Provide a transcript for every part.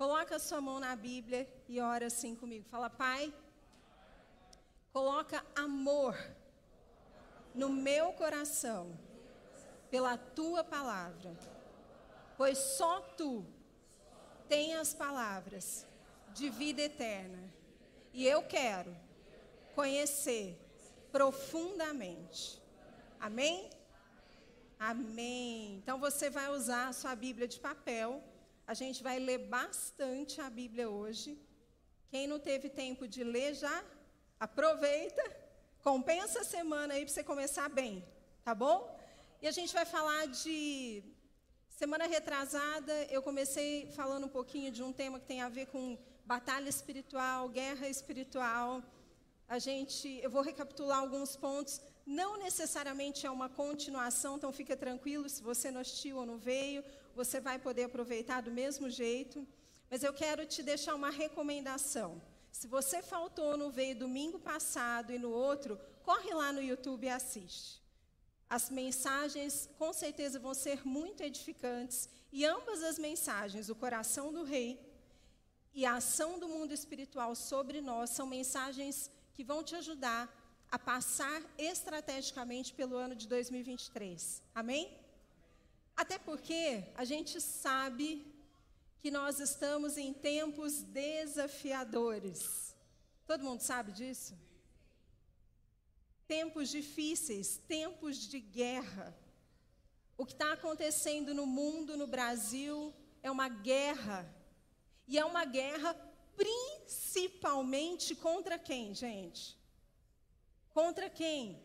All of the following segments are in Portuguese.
Coloca a sua mão na Bíblia e ora assim comigo. Fala, Pai, coloca amor no meu coração pela tua palavra, pois só tu tens as palavras de vida eterna. E eu quero conhecer profundamente. Amém? Amém. Então você vai usar a sua Bíblia de papel. A gente vai ler bastante a Bíblia hoje. Quem não teve tempo de ler já, aproveita, compensa a semana aí para você começar bem, tá bom? E a gente vai falar de semana retrasada, eu comecei falando um pouquinho de um tema que tem a ver com batalha espiritual, guerra espiritual. A gente, eu vou recapitular alguns pontos. Não necessariamente é uma continuação, então fica tranquilo se você não assistiu ou não veio, você vai poder aproveitar do mesmo jeito. Mas eu quero te deixar uma recomendação. Se você faltou no veio domingo passado e no outro, corre lá no YouTube e assiste. As mensagens com certeza vão ser muito edificantes e ambas as mensagens, o coração do rei e a ação do mundo espiritual sobre nós, são mensagens que vão te ajudar a passar estrategicamente pelo ano de 2023. Amém? Até porque a gente sabe que nós estamos em tempos desafiadores. Todo mundo sabe disso? tempos difíceis, tempos de guerra. O que está acontecendo no mundo, no Brasil, é uma guerra. E é uma guerra principalmente contra quem, gente? Contra quem?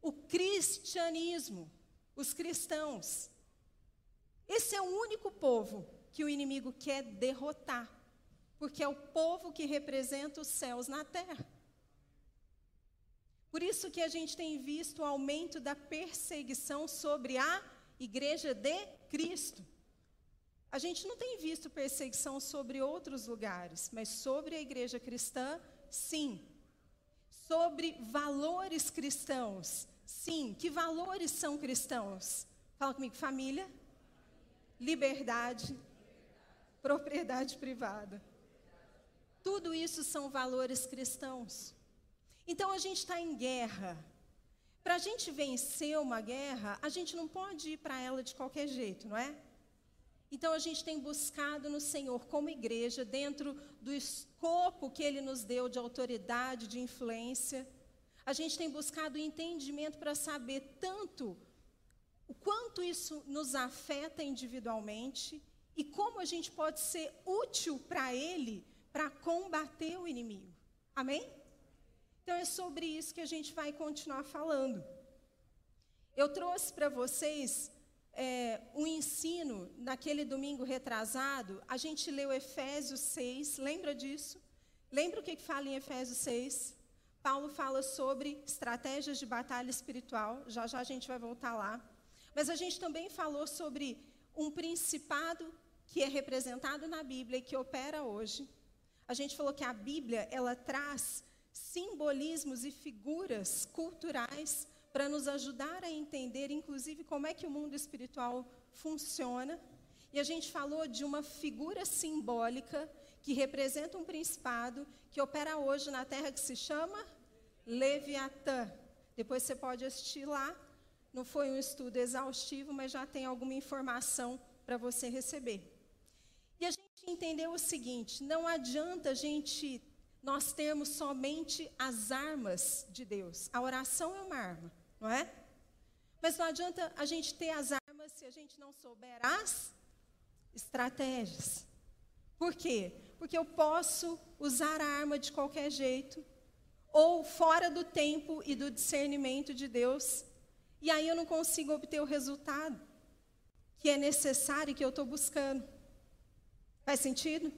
O cristianismo, os cristãos. Esse é o único povo que o inimigo quer derrotar, porque é o povo que representa os céus na terra. Por isso que a gente tem visto o aumento da perseguição sobre a igreja de Cristo. A gente não tem visto perseguição sobre outros lugares, mas sobre a igreja cristã, sim. Sobre valores cristãos, sim. Que valores são cristãos? Fala comigo, família, liberdade, propriedade privada. Tudo isso são valores cristãos. Então a gente está em guerra. Para a gente vencer uma guerra, a gente não pode ir para ela de qualquer jeito, não é? Então a gente tem buscado no Senhor, como igreja, dentro do escopo que Ele nos deu de autoridade, de influência, a gente tem buscado entendimento para saber tanto o quanto isso nos afeta individualmente e como a gente pode ser útil para Ele para combater o inimigo. Amém? Então é sobre isso que a gente vai continuar falando. Eu trouxe para vocês é, um ensino naquele domingo retrasado. A gente leu Efésios 6, lembra disso? Lembra o que, que fala em Efésios 6? Paulo fala sobre estratégias de batalha espiritual, já já a gente vai voltar lá. Mas a gente também falou sobre um principado que é representado na Bíblia e que opera hoje. A gente falou que a Bíblia, ela traz simbolismos e figuras culturais para nos ajudar a entender, inclusive, como é que o mundo espiritual funciona. E a gente falou de uma figura simbólica que representa um principado que opera hoje na Terra que se chama Leviatã. Depois você pode assistir lá. Não foi um estudo exaustivo, mas já tem alguma informação para você receber. E a gente entendeu o seguinte: não adianta a gente nós termos somente as armas de Deus. A oração é uma arma, não é? Mas não adianta a gente ter as armas se a gente não souber as estratégias. Por quê? Porque eu posso usar a arma de qualquer jeito, ou fora do tempo e do discernimento de Deus, e aí eu não consigo obter o resultado que é necessário e que eu estou buscando. Faz sentido?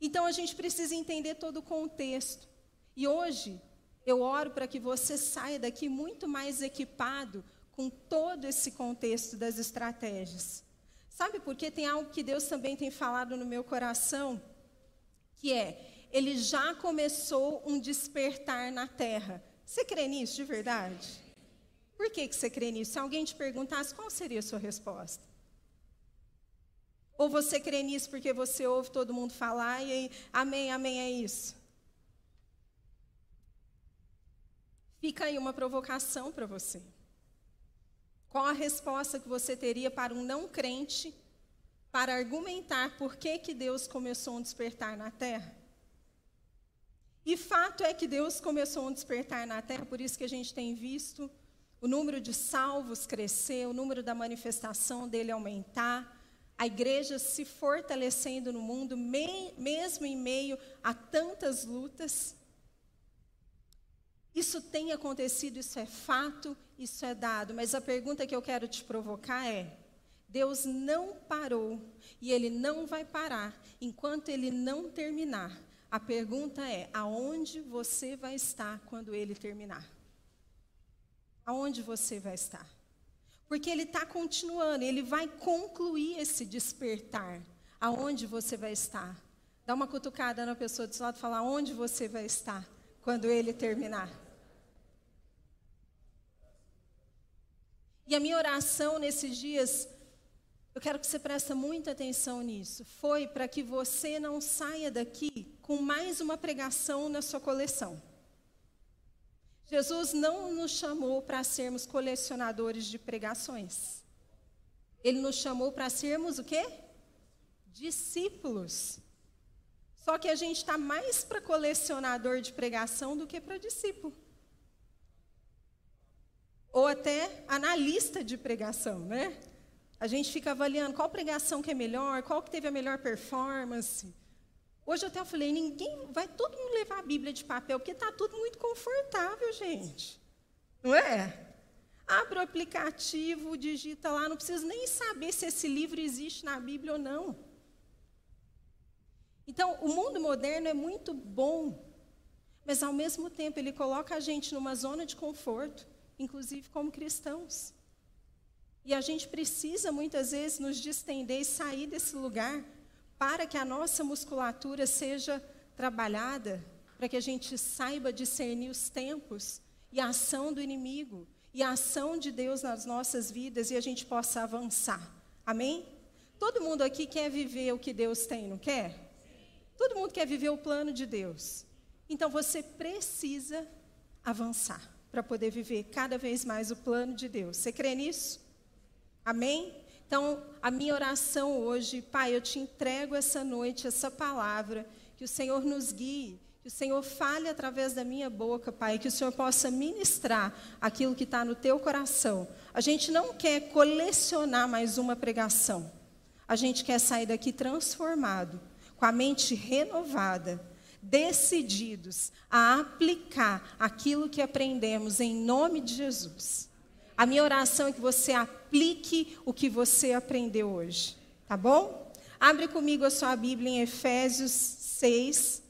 Então a gente precisa entender todo o contexto. E hoje eu oro para que você saia daqui muito mais equipado com todo esse contexto das estratégias. Sabe por quê? Tem algo que Deus também tem falado no meu coração, que é, ele já começou um despertar na terra. Você crê nisso de verdade? Por que, que você crê nisso? Se alguém te perguntasse, qual seria a sua resposta? Ou você crê nisso porque você ouve todo mundo falar e aí, amém, amém, é isso? Fica aí uma provocação para você. Qual a resposta que você teria para um não crente para argumentar por que, que Deus começou um despertar na terra? E fato é que Deus começou um despertar na terra, por isso que a gente tem visto o número de salvos crescer, o número da manifestação dele aumentar a igreja se fortalecendo no mundo, mesmo em meio a tantas lutas. Isso tem acontecido, isso é fato, isso é dado, mas a pergunta que eu quero te provocar é: Deus não parou e Ele não vai parar enquanto Ele não terminar. A pergunta é: aonde você vai estar quando Ele terminar? Aonde você vai estar? Porque ele está continuando, ele vai concluir esse despertar. Aonde você vai estar? Dá uma cutucada na pessoa do seu lado e fala: onde você vai estar quando ele terminar? E a minha oração nesses dias, eu quero que você preste muita atenção nisso, foi para que você não saia daqui com mais uma pregação na sua coleção. Jesus não nos chamou para sermos colecionadores de pregações. Ele nos chamou para sermos o quê? Discípulos. Só que a gente está mais para colecionador de pregação do que para discípulo. Ou até analista de pregação, né? A gente fica avaliando qual pregação que é melhor, qual que teve a melhor performance. Hoje eu até falei, ninguém vai todo mundo levar a Bíblia de papel, porque está tudo muito confortável, gente. Não é? Abre o aplicativo, digita lá, não precisa nem saber se esse livro existe na Bíblia ou não. Então, o mundo moderno é muito bom, mas ao mesmo tempo ele coloca a gente numa zona de conforto, inclusive como cristãos. E a gente precisa muitas vezes nos distender e sair desse lugar para que a nossa musculatura seja trabalhada, para que a gente saiba discernir os tempos e a ação do inimigo e a ação de Deus nas nossas vidas e a gente possa avançar. Amém? Todo mundo aqui quer viver o que Deus tem, não quer? Todo mundo quer viver o plano de Deus. Então você precisa avançar para poder viver cada vez mais o plano de Deus. Você crê nisso? Amém? Então, a minha oração hoje, Pai, eu te entrego essa noite, essa palavra, que o Senhor nos guie, que o Senhor fale através da minha boca, Pai, que o Senhor possa ministrar aquilo que está no teu coração. A gente não quer colecionar mais uma pregação, a gente quer sair daqui transformado, com a mente renovada decididos a aplicar aquilo que aprendemos em nome de Jesus. A minha oração é que você aplique o que você aprendeu hoje, tá bom? Abre comigo a sua Bíblia em Efésios 6.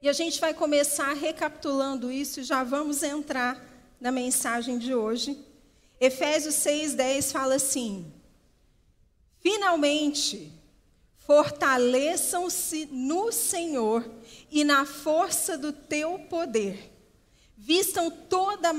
E a gente vai começar recapitulando isso e já vamos entrar na mensagem de hoje. Efésios 6:10 fala assim: Finalmente, fortaleçam-se no Senhor e na força do teu poder. Vistam toda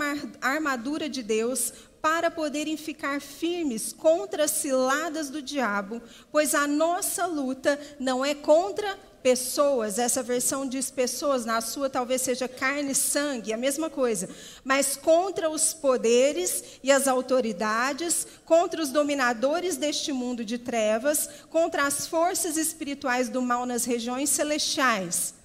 a armadura de Deus para poderem ficar firmes contra as ciladas do diabo, pois a nossa luta não é contra pessoas, essa versão diz pessoas, na sua talvez seja carne e sangue, a mesma coisa, mas contra os poderes e as autoridades, contra os dominadores deste mundo de trevas, contra as forças espirituais do mal nas regiões celestiais.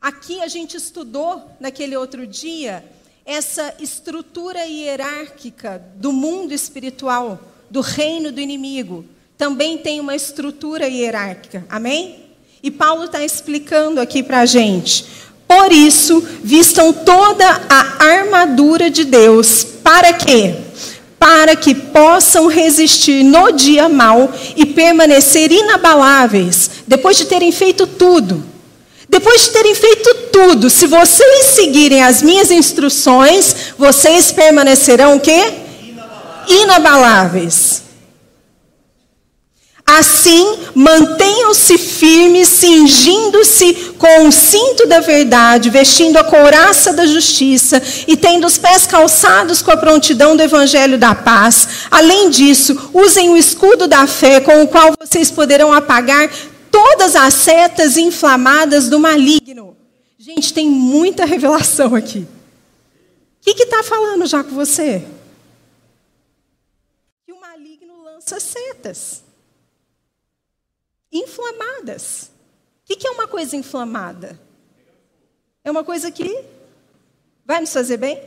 Aqui a gente estudou naquele outro dia essa estrutura hierárquica do mundo espiritual, do reino do inimigo. Também tem uma estrutura hierárquica. Amém? E Paulo está explicando aqui para a gente. Por isso, vistam toda a armadura de Deus. Para quê? Para que possam resistir no dia mal e permanecer inabaláveis, depois de terem feito tudo. Depois de terem feito tudo, se vocês seguirem as minhas instruções, vocês permanecerão o quê? Inabaláveis. Inabaláveis. Assim, mantenham-se firmes, cingindo-se com o cinto da verdade, vestindo a couraça da justiça e tendo os pés calçados com a prontidão do evangelho da paz. Além disso, usem o escudo da fé, com o qual vocês poderão apagar todas as setas inflamadas do maligno. Gente, tem muita revelação aqui. O que está falando já com você? Que o maligno lança setas inflamadas. O que é uma coisa inflamada? É uma coisa que vai nos fazer bem?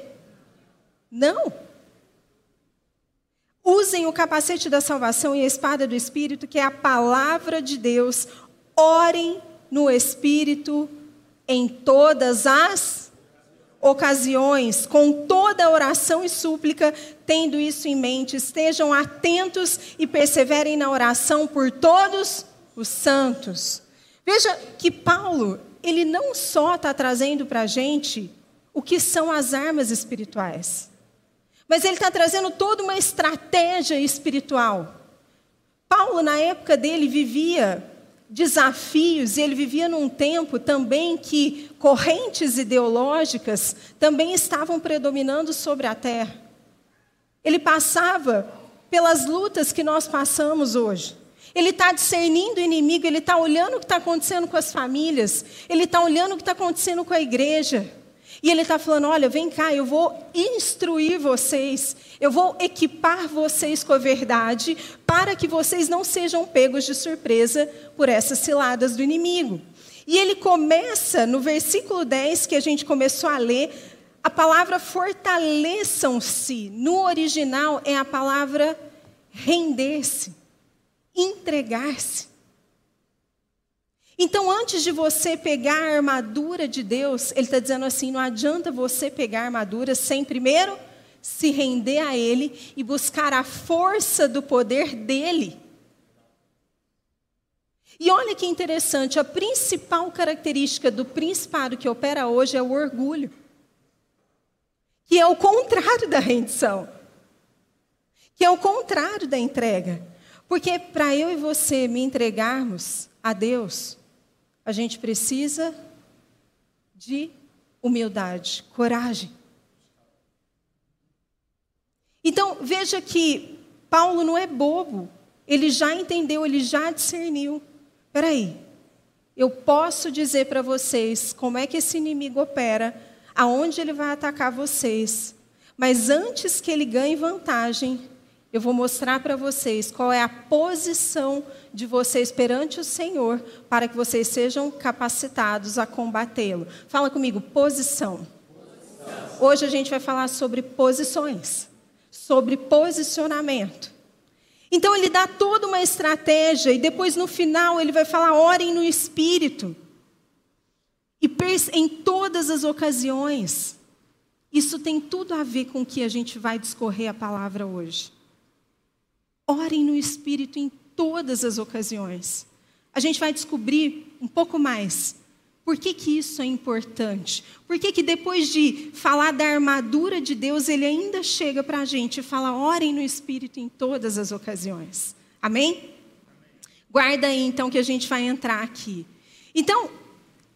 Não. Usem o capacete da salvação e a espada do Espírito, que é a palavra de Deus. Orem no Espírito em todas as ocasiões, com toda oração e súplica, tendo isso em mente. Estejam atentos e perseverem na oração por todos os santos. Veja que Paulo, ele não só está trazendo para a gente o que são as armas espirituais, mas ele está trazendo toda uma estratégia espiritual. Paulo, na época dele, vivia desafios, ele vivia num tempo também que correntes ideológicas também estavam predominando sobre a terra. Ele passava pelas lutas que nós passamos hoje. Ele está discernindo o inimigo, ele está olhando o que está acontecendo com as famílias, ele está olhando o que está acontecendo com a igreja. E ele está falando: olha, vem cá, eu vou instruir vocês, eu vou equipar vocês com a verdade, para que vocês não sejam pegos de surpresa por essas ciladas do inimigo. E ele começa no versículo 10, que a gente começou a ler, a palavra fortaleçam-se, no original é a palavra render-se entregar-se. Então, antes de você pegar a armadura de Deus, Ele está dizendo assim: não adianta você pegar a armadura sem primeiro se render a Ele e buscar a força do poder dEle. E olha que interessante, a principal característica do principado que opera hoje é o orgulho, que é o contrário da rendição, que é o contrário da entrega. Porque para eu e você me entregarmos a Deus, a gente precisa de humildade, coragem. Então, veja que Paulo não é bobo. Ele já entendeu, ele já discerniu. Espera aí, eu posso dizer para vocês como é que esse inimigo opera, aonde ele vai atacar vocês. Mas antes que ele ganhe vantagem, eu vou mostrar para vocês qual é a posição de vocês perante o Senhor, para que vocês sejam capacitados a combatê-lo. Fala comigo, posição. posição. Hoje a gente vai falar sobre posições, sobre posicionamento. Então ele dá toda uma estratégia e depois no final ele vai falar: orem no espírito. E em todas as ocasiões. Isso tem tudo a ver com o que a gente vai discorrer a palavra hoje. Orem no Espírito em todas as ocasiões. A gente vai descobrir um pouco mais. Por que, que isso é importante? Por que, que depois de falar da armadura de Deus, ele ainda chega para a gente e fala: orem no Espírito em todas as ocasiões. Amém? Guarda aí então que a gente vai entrar aqui. Então,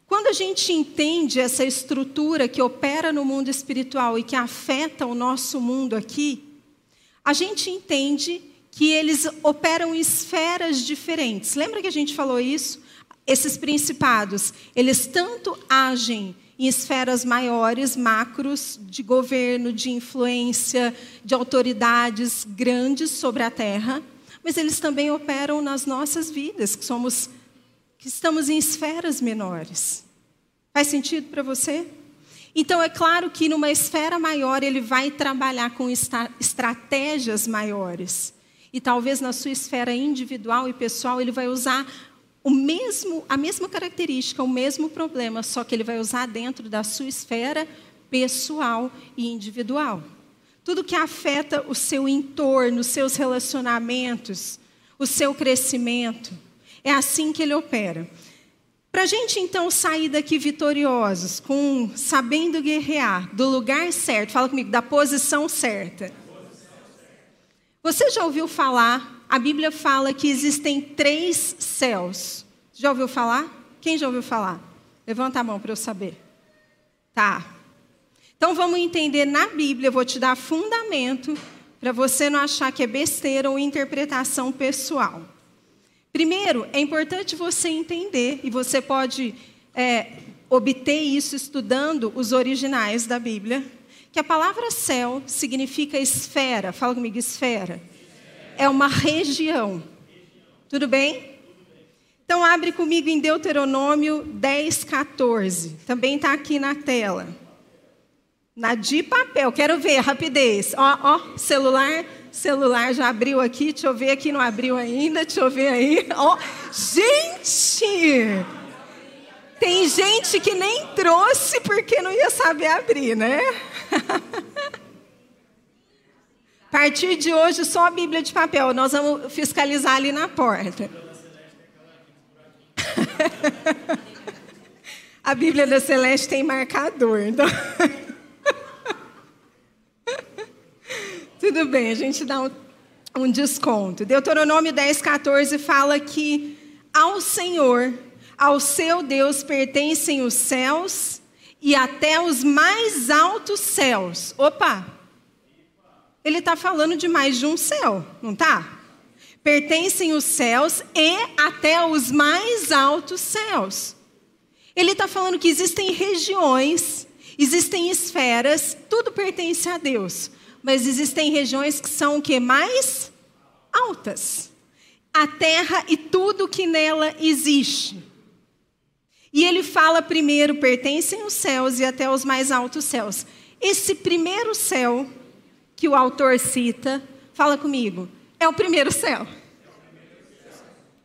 quando a gente entende essa estrutura que opera no mundo espiritual e que afeta o nosso mundo aqui, a gente entende que eles operam em esferas diferentes. Lembra que a gente falou isso? Esses principados, eles tanto agem em esferas maiores, macros, de governo, de influência, de autoridades grandes sobre a terra, mas eles também operam nas nossas vidas, que somos que estamos em esferas menores. Faz sentido para você? Então é claro que numa esfera maior ele vai trabalhar com estratégias maiores. E talvez na sua esfera individual e pessoal ele vai usar o mesmo, a mesma característica, o mesmo problema, só que ele vai usar dentro da sua esfera pessoal e individual. Tudo que afeta o seu entorno, os seus relacionamentos, o seu crescimento. É assim que ele opera. Para a gente então sair daqui vitoriosos, com sabendo guerrear, do lugar certo, fala comigo, da posição certa Você já ouviu falar? A Bíblia fala que existem três céus. Já ouviu falar? Quem já ouviu falar? Levanta a mão para eu saber. Tá. Então vamos entender na Bíblia, eu vou te dar fundamento para você não achar que é besteira ou interpretação pessoal. Primeiro, é importante você entender, e você pode é, obter isso estudando os originais da Bíblia, que a palavra céu significa esfera. Fala comigo, esfera. É uma região. Tudo bem? Então, abre comigo em Deuteronômio 10, 14. Também está aqui na tela. Na de papel, quero ver, rapidez. Ó, ó, celular, celular já abriu aqui, deixa eu ver aqui, não abriu ainda, deixa eu ver aí. Ó, gente! Tem gente que nem trouxe porque não ia saber abrir, né? A partir de hoje, só a Bíblia de papel. Nós vamos fiscalizar ali na porta. a Bíblia da Celeste tem marcador, então. Tudo bem, a gente dá um, um desconto. Deuteronômio 10, 14 fala que ao Senhor, ao seu Deus, pertencem os céus e até os mais altos céus. Opa! Ele está falando de mais de um céu, não está? Pertencem os céus e até os mais altos céus. Ele está falando que existem regiões, existem esferas, tudo pertence a Deus mas existem regiões que são o que mais altas. A terra e tudo que nela existe. E ele fala primeiro, pertencem os céus e até os mais altos céus. Esse primeiro céu que o autor cita, fala comigo, é o primeiro céu.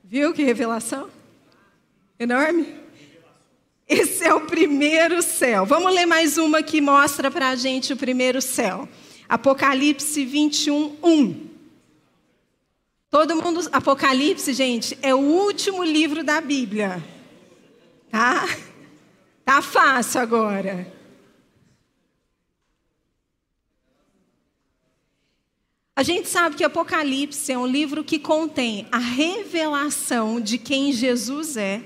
Viu que revelação? Enorme? Esse é o primeiro céu. Vamos ler mais uma que mostra para a gente o primeiro céu. Apocalipse 21, 1. Todo mundo. Apocalipse, gente, é o último livro da Bíblia. Tá? Tá fácil agora. A gente sabe que Apocalipse é um livro que contém a revelação de quem Jesus é.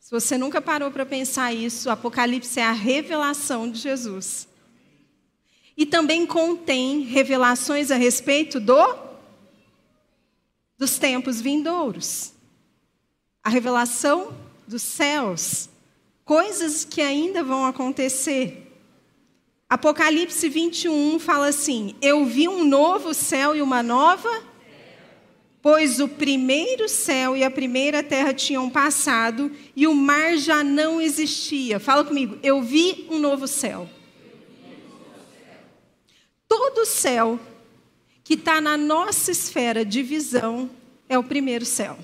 Se você nunca parou para pensar isso, Apocalipse é a revelação de Jesus e também contém revelações a respeito do dos tempos vindouros. A revelação dos céus, coisas que ainda vão acontecer. Apocalipse 21 fala assim: Eu vi um novo céu e uma nova, pois o primeiro céu e a primeira terra tinham passado e o mar já não existia. Fala comigo, eu vi um novo céu todo céu que está na nossa esfera de visão é o primeiro céu.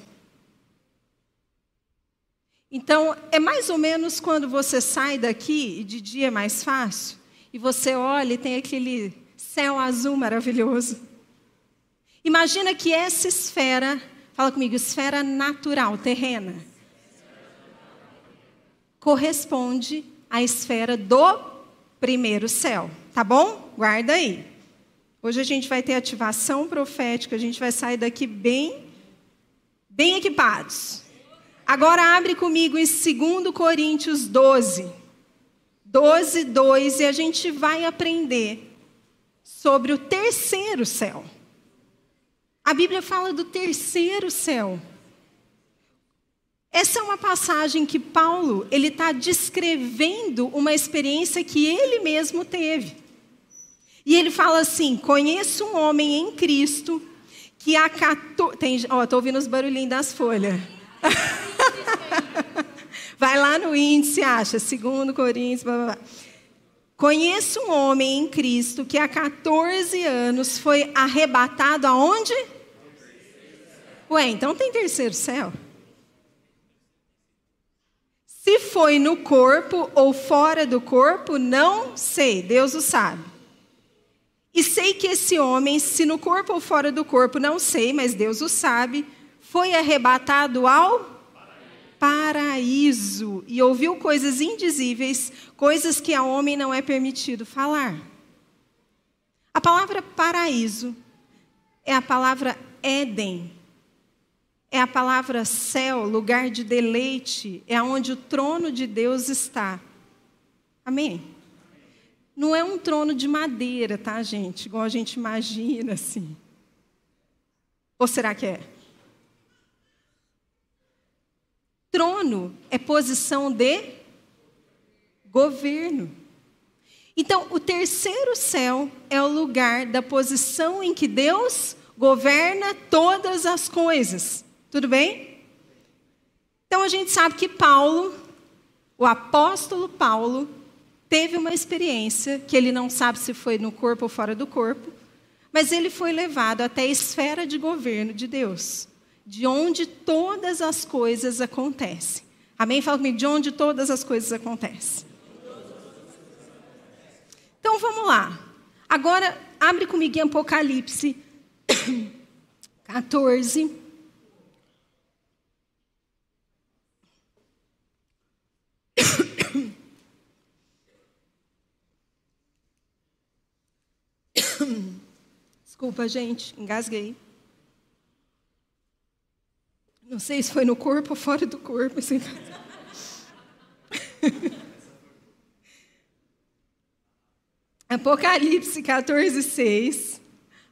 Então, é mais ou menos quando você sai daqui, e de dia é mais fácil, e você olha e tem aquele céu azul maravilhoso. Imagina que essa esfera, fala comigo, esfera natural, terrena, corresponde à esfera do primeiro céu. Tá bom? Guarda aí. Hoje a gente vai ter ativação profética, a gente vai sair daqui bem, bem equipados. Agora abre comigo em 2 Coríntios 12. 12, 2, e a gente vai aprender sobre o terceiro céu. A Bíblia fala do terceiro céu. Essa é uma passagem que Paulo ele está descrevendo uma experiência que ele mesmo teve. E ele fala assim: conheço um homem em Cristo que acatou. Tem... Ó, estou ouvindo os barulhinhos das folhas. Vai lá no índice, acha, segundo Coríntios, blá, blá, blá. Conheço um homem em Cristo que há 14 anos foi arrebatado aonde? Ué, então tem terceiro céu? Se foi no corpo ou fora do corpo, não sei, Deus o sabe. E sei que esse homem, se no corpo ou fora do corpo, não sei, mas Deus o sabe, foi arrebatado ao paraíso e ouviu coisas indizíveis, coisas que a homem não é permitido falar. A palavra paraíso é a palavra Éden. É a palavra céu, lugar de deleite, é onde o trono de Deus está. Amém? Não é um trono de madeira, tá, gente? Igual a gente imagina assim. Ou será que é? Trono é posição de governo. Então, o terceiro céu é o lugar da posição em que Deus governa todas as coisas. Tudo bem? Então, a gente sabe que Paulo, o apóstolo Paulo, teve uma experiência que ele não sabe se foi no corpo ou fora do corpo, mas ele foi levado até a esfera de governo de Deus, de onde todas as coisas acontecem. Amém? Fala comigo, de onde todas as coisas acontecem. Então vamos lá. Agora, abre comigo em Apocalipse 14. Desculpa, gente, engasguei. Não sei se foi no corpo ou fora do corpo. Assim. Apocalipse 14, 6.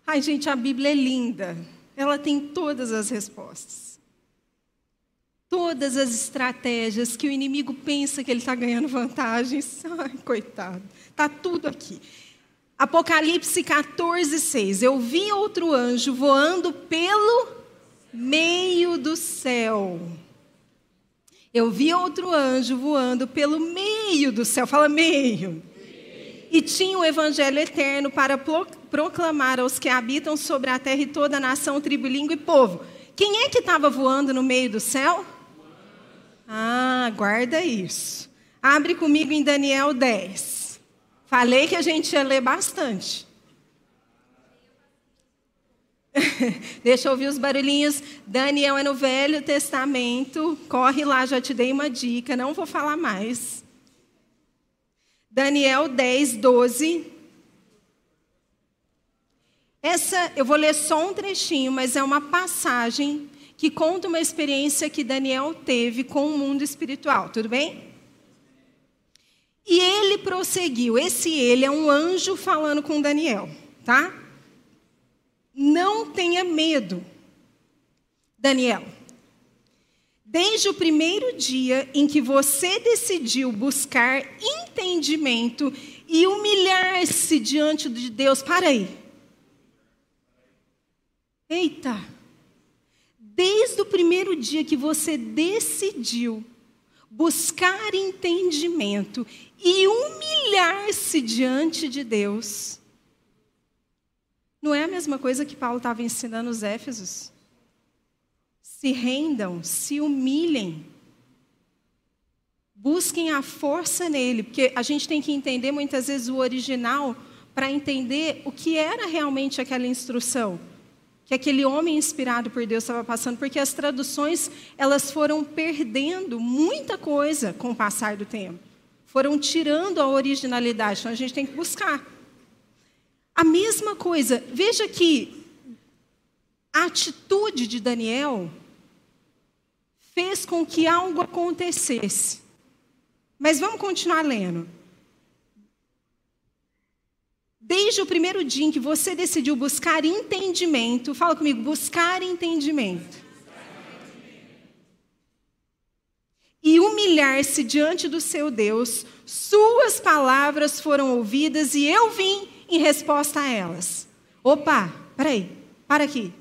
Ai, gente, a Bíblia é linda. Ela tem todas as respostas. Todas as estratégias que o inimigo pensa que ele está ganhando vantagens. Ai, coitado. Está tudo aqui. Apocalipse 14, 6. Eu vi outro anjo voando pelo meio do céu. Eu vi outro anjo voando pelo meio do céu. Fala meio. E tinha o evangelho eterno para proclamar aos que habitam sobre a terra e toda a nação, tribo, língua e povo. Quem é que estava voando no meio do céu? Ah, guarda isso. Abre comigo em Daniel 10. Falei que a gente ia ler bastante. Deixa eu ouvir os barulhinhos. Daniel é no Velho Testamento. Corre lá, já te dei uma dica. Não vou falar mais. Daniel 10, 12. Essa, eu vou ler só um trechinho, mas é uma passagem que conta uma experiência que Daniel teve com o mundo espiritual. Tudo bem? E ele prosseguiu. Esse ele é um anjo falando com Daniel, tá? Não tenha medo, Daniel. Desde o primeiro dia em que você decidiu buscar entendimento e humilhar-se diante de Deus, para aí. Eita! Desde o primeiro dia que você decidiu buscar entendimento e humilhar-se diante de Deus. Não é a mesma coisa que Paulo estava ensinando os Éfesos? Se rendam, se humilhem. Busquem a força nele, porque a gente tem que entender muitas vezes o original para entender o que era realmente aquela instrução que aquele homem inspirado por Deus estava passando, porque as traduções elas foram perdendo muita coisa com o passar do tempo, foram tirando a originalidade. Então a gente tem que buscar. A mesma coisa, veja que a atitude de Daniel fez com que algo acontecesse. Mas vamos continuar lendo. Desde o primeiro dia em que você decidiu buscar entendimento, fala comigo, buscar entendimento. E humilhar-se diante do seu Deus, suas palavras foram ouvidas e eu vim em resposta a elas. Opa, peraí, para aqui.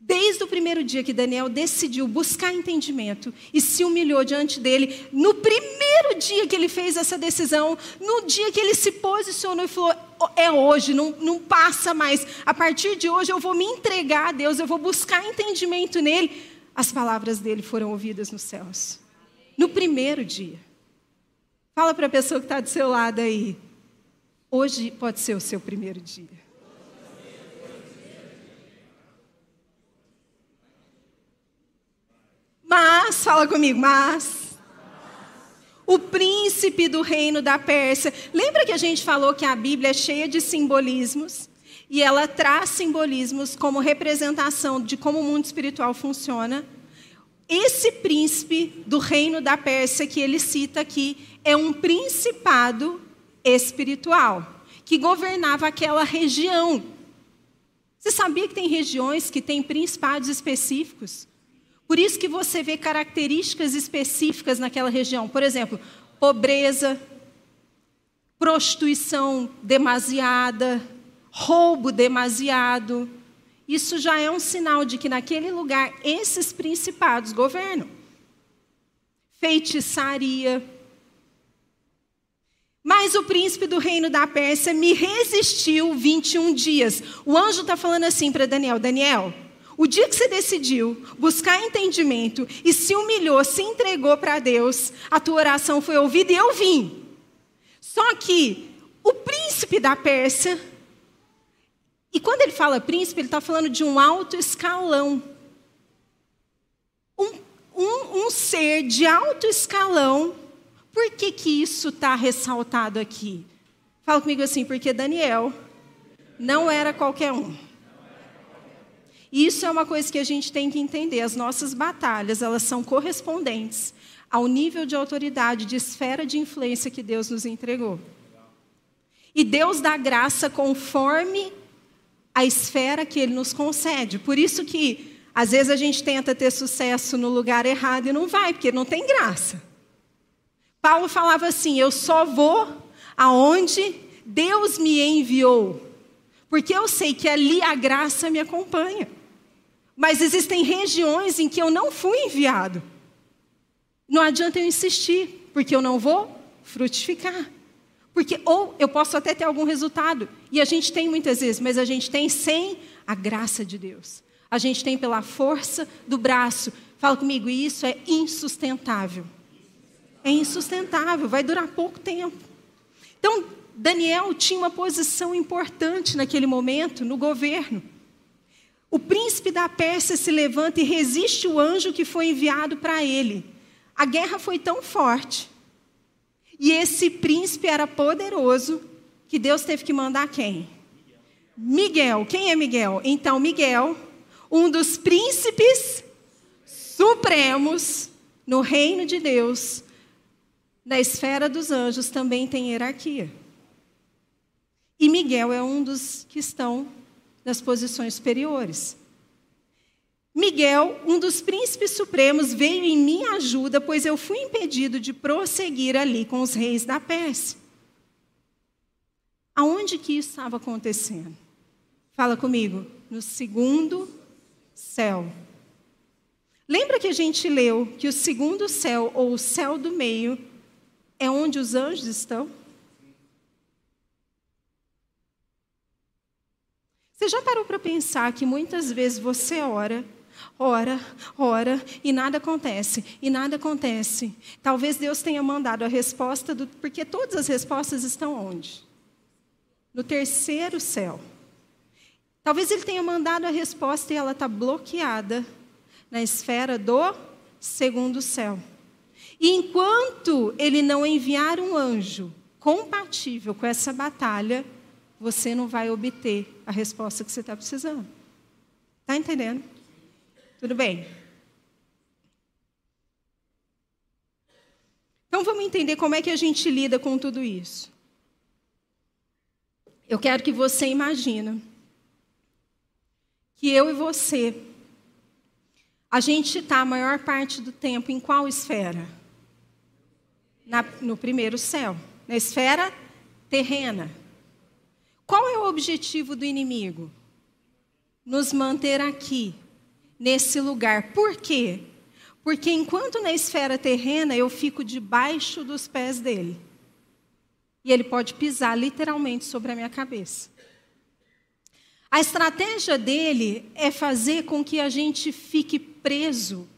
Desde o primeiro dia que Daniel decidiu buscar entendimento e se humilhou diante dele, no primeiro dia que ele fez essa decisão, no dia que ele se posicionou e falou: é hoje, não, não passa mais. A partir de hoje eu vou me entregar a Deus, eu vou buscar entendimento nele. As palavras dele foram ouvidas nos céus. No primeiro dia. Fala para a pessoa que está do seu lado aí. Hoje pode ser o seu primeiro dia. Mas, fala comigo, mas. O príncipe do reino da Pérsia. Lembra que a gente falou que a Bíblia é cheia de simbolismos? e ela traz simbolismos como representação de como o mundo espiritual funciona. Esse príncipe do reino da Pérsia que ele cita aqui é um principado espiritual que governava aquela região. Você sabia que tem regiões que têm principados específicos? Por isso que você vê características específicas naquela região. Por exemplo, pobreza, prostituição demasiada, roubo demasiado. Isso já é um sinal de que naquele lugar esses principados governam. Feitiçaria. Mas o príncipe do reino da Pérsia me resistiu 21 dias. O anjo está falando assim para Daniel: Daniel, o dia que você decidiu buscar entendimento e se humilhou, se entregou para Deus, a tua oração foi ouvida e eu vim. Só que o príncipe da Pérsia, e quando ele fala príncipe, ele está falando de um alto escalão. Um, um, um ser de alto escalão. Por que, que isso está ressaltado aqui? Fala comigo assim, porque Daniel não era qualquer um. Isso é uma coisa que a gente tem que entender. As nossas batalhas, elas são correspondentes ao nível de autoridade, de esfera de influência que Deus nos entregou. E Deus dá graça conforme a esfera que Ele nos concede. Por isso que, às vezes, a gente tenta ter sucesso no lugar errado e não vai, porque não tem graça. Paulo falava assim: Eu só vou aonde Deus me enviou, porque eu sei que ali a graça me acompanha. Mas existem regiões em que eu não fui enviado. Não adianta eu insistir, porque eu não vou frutificar. Porque ou eu posso até ter algum resultado, e a gente tem muitas vezes, mas a gente tem sem a graça de Deus. A gente tem pela força do braço. Fala comigo, e isso é insustentável. É insustentável, vai durar pouco tempo. Então, Daniel tinha uma posição importante naquele momento no governo. O príncipe da Pérsia se levanta e resiste o anjo que foi enviado para ele. A guerra foi tão forte. E esse príncipe era poderoso que Deus teve que mandar quem? Miguel. Quem é Miguel? Então, Miguel, um dos príncipes supremos no reino de Deus, na esfera dos anjos, também tem hierarquia. E Miguel é um dos que estão nas posições superiores. Miguel, um dos príncipes supremos, veio em minha ajuda, pois eu fui impedido de prosseguir ali com os reis da Pérsia. Aonde que isso estava acontecendo? Fala comigo. No segundo céu. Lembra que a gente leu que o segundo céu, ou o céu do meio, é onde os anjos estão? Você já parou para pensar que muitas vezes você ora ora, ora, e nada acontece, e nada acontece. Talvez Deus tenha mandado a resposta, do, porque todas as respostas estão onde? No terceiro céu. Talvez Ele tenha mandado a resposta e ela está bloqueada na esfera do segundo céu. E enquanto Ele não enviar um anjo compatível com essa batalha, você não vai obter a resposta que você está precisando. Está entendendo? Tudo bem? Então vamos entender como é que a gente lida com tudo isso. Eu quero que você imagine que eu e você, a gente está a maior parte do tempo em qual esfera? Na, no primeiro céu, na esfera terrena. Qual é o objetivo do inimigo? Nos manter aqui, nesse lugar. Por quê? Porque enquanto na esfera terrena eu fico debaixo dos pés dele. E ele pode pisar literalmente sobre a minha cabeça. A estratégia dele é fazer com que a gente fique preso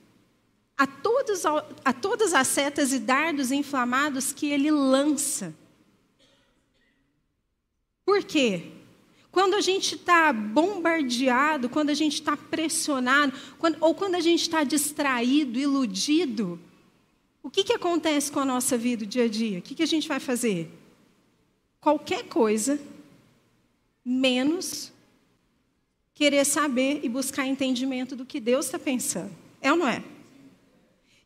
a, todos, a todas as setas e dardos inflamados que ele lança. Por quê? Quando a gente está bombardeado, quando a gente está pressionado, quando, ou quando a gente está distraído, iludido, o que, que acontece com a nossa vida, o dia a dia? O que, que a gente vai fazer? Qualquer coisa menos querer saber e buscar entendimento do que Deus está pensando. É ou não é?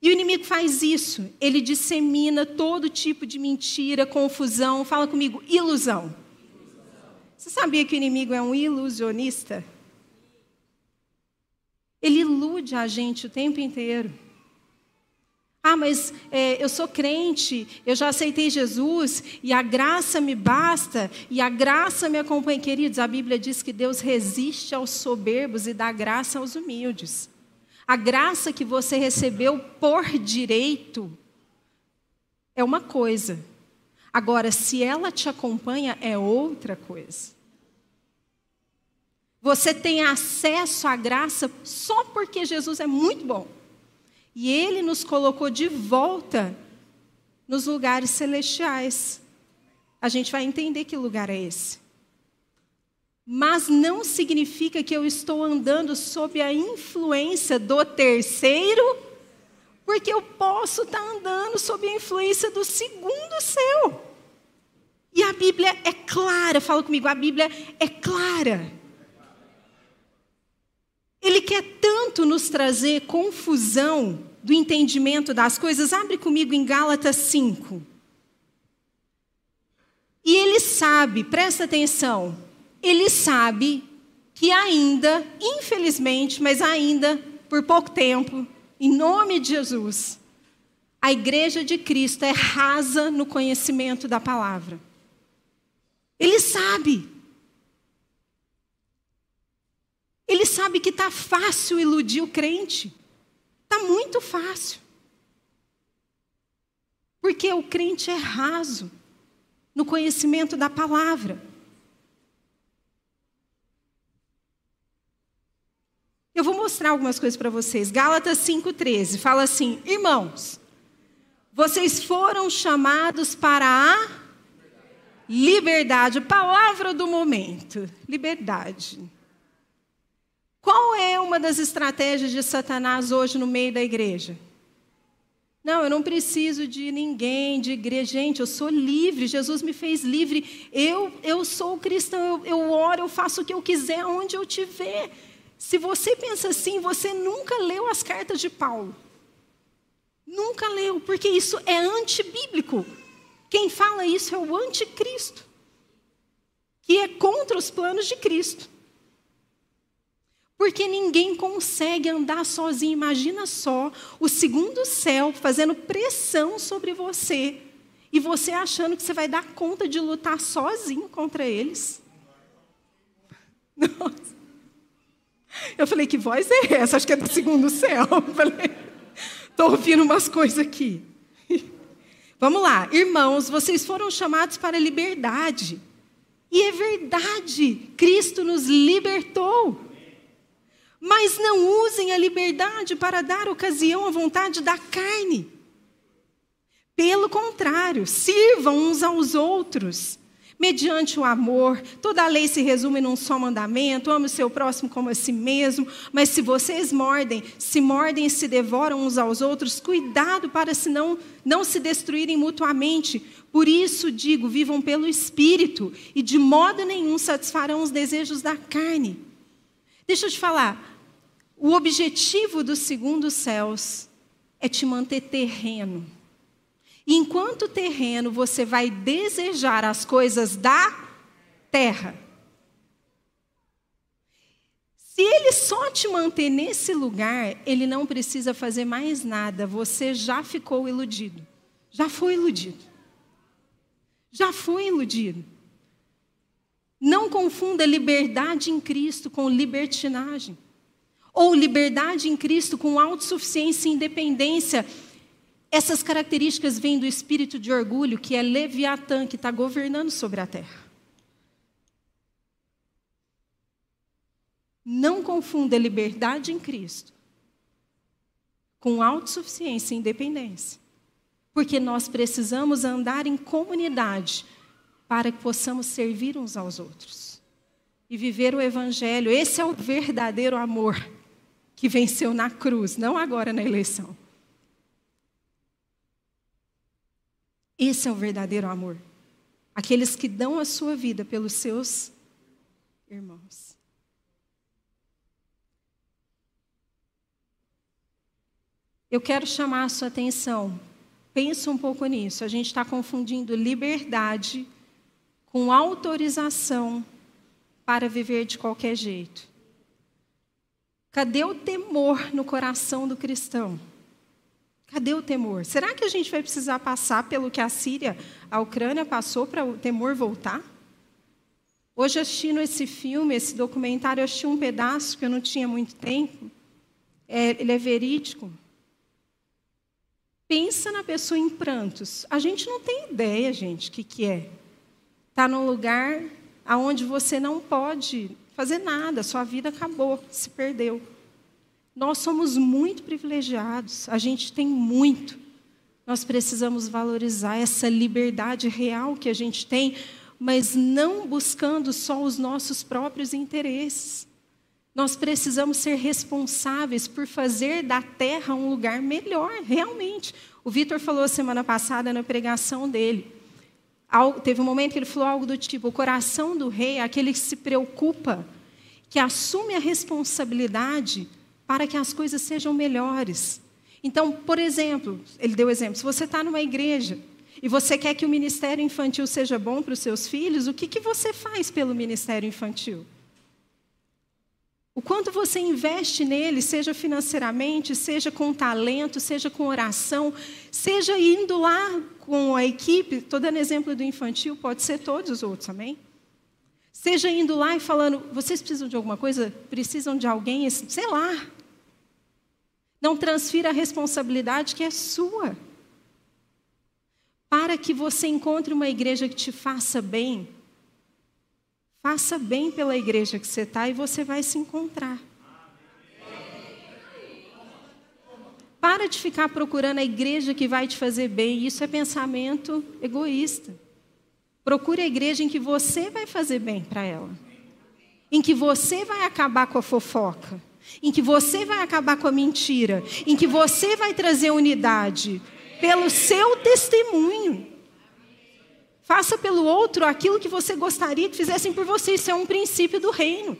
E o inimigo faz isso. Ele dissemina todo tipo de mentira, confusão. Fala comigo, ilusão. Você sabia que o inimigo é um ilusionista? Ele ilude a gente o tempo inteiro. Ah, mas é, eu sou crente, eu já aceitei Jesus e a graça me basta e a graça me acompanha. Queridos, a Bíblia diz que Deus resiste aos soberbos e dá graça aos humildes. A graça que você recebeu por direito é uma coisa. Agora, se ela te acompanha, é outra coisa. Você tem acesso à graça só porque Jesus é muito bom. E ele nos colocou de volta nos lugares celestiais. A gente vai entender que lugar é esse. Mas não significa que eu estou andando sob a influência do terceiro, porque eu posso estar andando sob a influência do segundo céu. E a Bíblia é clara, fala comigo, a Bíblia é clara. Ele quer tanto nos trazer confusão do entendimento das coisas. Abre comigo em Gálatas 5. E ele sabe, presta atenção, ele sabe que ainda, infelizmente, mas ainda por pouco tempo, em nome de Jesus, a igreja de Cristo é rasa no conhecimento da palavra. Ele sabe. Ele sabe que está fácil iludir o crente. Está muito fácil. Porque o crente é raso no conhecimento da palavra. Eu vou mostrar algumas coisas para vocês. Gálatas 5,13 fala assim: Irmãos, vocês foram chamados para a liberdade. Palavra do momento: liberdade. Qual é uma das estratégias de Satanás hoje no meio da igreja? Não, eu não preciso de ninguém, de igreja. Gente, eu sou livre, Jesus me fez livre. Eu, eu sou cristão, eu, eu oro, eu faço o que eu quiser, onde eu tiver. Se você pensa assim, você nunca leu as cartas de Paulo. Nunca leu, porque isso é antibíblico. Quem fala isso é o anticristo, que é contra os planos de Cristo. Porque ninguém consegue andar sozinho. Imagina só o segundo céu fazendo pressão sobre você e você achando que você vai dar conta de lutar sozinho contra eles. Nossa. Eu falei, que voz é essa? Acho que é do segundo céu. estou ouvindo umas coisas aqui. Vamos lá, irmãos, vocês foram chamados para a liberdade. E é verdade, Cristo nos libertou. Mas não usem a liberdade para dar ocasião à vontade da carne. Pelo contrário, sirvam uns aos outros, mediante o amor. Toda a lei se resume num só mandamento: ame o seu próximo como a si mesmo. Mas se vocês mordem, se mordem e se devoram uns aos outros, cuidado para se não, não se destruírem mutuamente. Por isso digo: vivam pelo Espírito, e de modo nenhum satisfarão os desejos da carne. Deixa eu te falar, o objetivo dos segundos céus é te manter terreno. Enquanto terreno, você vai desejar as coisas da terra. Se ele só te manter nesse lugar, ele não precisa fazer mais nada. Você já ficou iludido. Já foi iludido. Já foi iludido. Não confunda liberdade em Cristo com libertinagem. Ou liberdade em Cristo com autossuficiência e independência. Essas características vêm do espírito de orgulho, que é Leviatã, que está governando sobre a terra. Não confunda liberdade em Cristo com autossuficiência e independência. Porque nós precisamos andar em comunidade para que possamos servir uns aos outros e viver o Evangelho. Esse é o verdadeiro amor que venceu na cruz, não agora na eleição. Esse é o verdadeiro amor. Aqueles que dão a sua vida pelos seus irmãos. Eu quero chamar a sua atenção. Pensa um pouco nisso. A gente está confundindo liberdade com autorização para viver de qualquer jeito. Cadê o temor no coração do cristão? Cadê o temor? Será que a gente vai precisar passar pelo que a Síria, a Ucrânia passou para o temor voltar? Hoje, assistindo esse filme, esse documentário, eu assisti um pedaço que eu não tinha muito tempo. É, ele é verídico. Pensa na pessoa em prantos. A gente não tem ideia, gente, o que, que é. Está num lugar onde você não pode fazer nada, sua vida acabou, se perdeu. Nós somos muito privilegiados, a gente tem muito. Nós precisamos valorizar essa liberdade real que a gente tem, mas não buscando só os nossos próprios interesses. Nós precisamos ser responsáveis por fazer da terra um lugar melhor, realmente. O Vitor falou semana passada na pregação dele. Teve um momento que ele falou algo do tipo: o coração do rei é aquele que se preocupa, que assume a responsabilidade para que as coisas sejam melhores. Então, por exemplo, ele deu exemplo: se você está numa igreja e você quer que o ministério infantil seja bom para os seus filhos, o que, que você faz pelo ministério infantil? O quanto você investe nele, seja financeiramente, seja com talento, seja com oração, seja indo lá com a equipe, estou dando exemplo do infantil, pode ser todos os outros, amém? Seja indo lá e falando, vocês precisam de alguma coisa? Precisam de alguém? Sei lá. Não transfira a responsabilidade que é sua. Para que você encontre uma igreja que te faça bem, Faça bem pela igreja que você está e você vai se encontrar. Para de ficar procurando a igreja que vai te fazer bem. Isso é pensamento egoísta. Procure a igreja em que você vai fazer bem para ela. Em que você vai acabar com a fofoca. Em que você vai acabar com a mentira. Em que você vai trazer unidade. Pelo seu testemunho. Faça pelo outro aquilo que você gostaria que fizessem por você. Isso é um princípio do reino.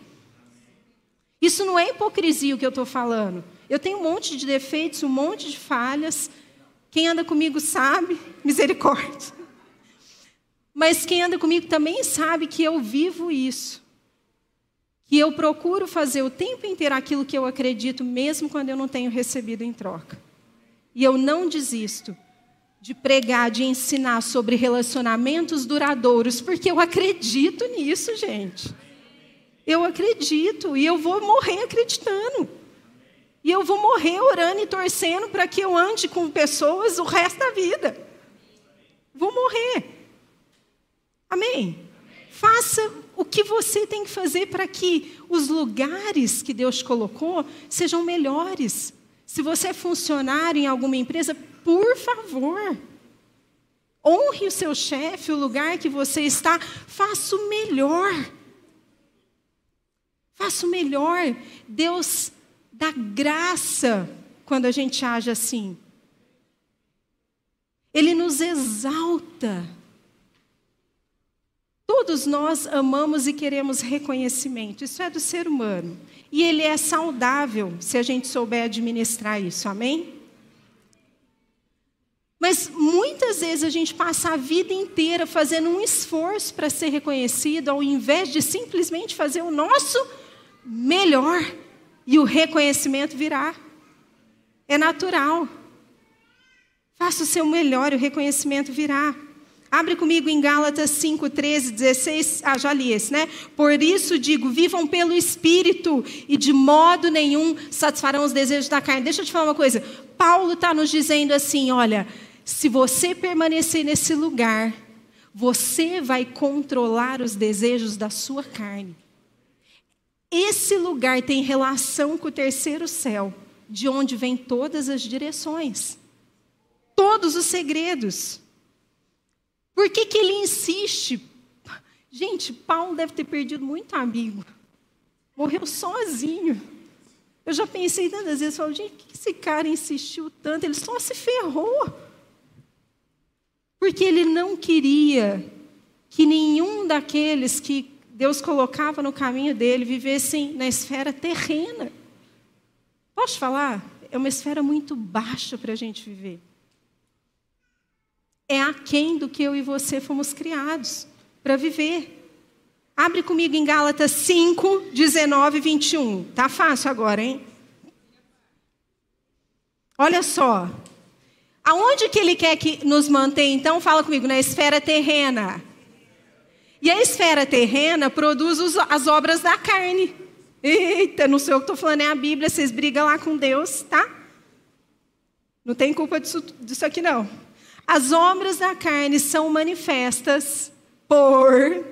Isso não é hipocrisia o que eu estou falando. Eu tenho um monte de defeitos, um monte de falhas. Quem anda comigo sabe, misericórdia. Mas quem anda comigo também sabe que eu vivo isso. Que eu procuro fazer o tempo inteiro aquilo que eu acredito, mesmo quando eu não tenho recebido em troca. E eu não desisto de pregar, de ensinar sobre relacionamentos duradouros, porque eu acredito nisso, gente. Eu acredito e eu vou morrer acreditando. E eu vou morrer orando e torcendo para que eu ande com pessoas o resto da vida. Vou morrer. Amém? Faça o que você tem que fazer para que os lugares que Deus colocou sejam melhores. Se você é funcionário em alguma empresa, por favor, honre o seu chefe, o lugar que você está, faça o melhor. Faça o melhor. Deus dá graça quando a gente age assim. Ele nos exalta. Todos nós amamos e queremos reconhecimento, isso é do ser humano. E ele é saudável se a gente souber administrar isso, amém? Mas muitas vezes a gente passa a vida inteira fazendo um esforço para ser reconhecido, ao invés de simplesmente fazer o nosso melhor e o reconhecimento virá. É natural. Faça o seu melhor e o reconhecimento virá. Abre comigo em Gálatas 5, 13, 16. Ah, já li esse, né? Por isso digo: vivam pelo Espírito e de modo nenhum satisfarão os desejos da carne. Deixa eu te falar uma coisa. Paulo está nos dizendo assim: olha, se você permanecer nesse lugar, você vai controlar os desejos da sua carne. Esse lugar tem relação com o terceiro céu, de onde vêm todas as direções, todos os segredos. Por que, que ele insiste? Gente, Paulo deve ter perdido muito amigo. Morreu sozinho. Eu já pensei tantas vezes, falo, gente, por que esse cara insistiu tanto? Ele só se ferrou. Porque ele não queria que nenhum daqueles que Deus colocava no caminho dele vivessem na esfera terrena. Posso falar? É uma esfera muito baixa para a gente viver. É aquém do que eu e você fomos criados para viver. Abre comigo em Gálatas 5, 19 e 21. Tá fácil agora, hein? Olha só. Aonde que ele quer que nos mantenha, então? Fala comigo, na esfera terrena. E a esfera terrena produz as obras da carne. Eita, não sei o que estou falando, é a Bíblia, vocês brigam lá com Deus, tá? Não tem culpa disso, disso aqui, não. As obras da carne são manifestas por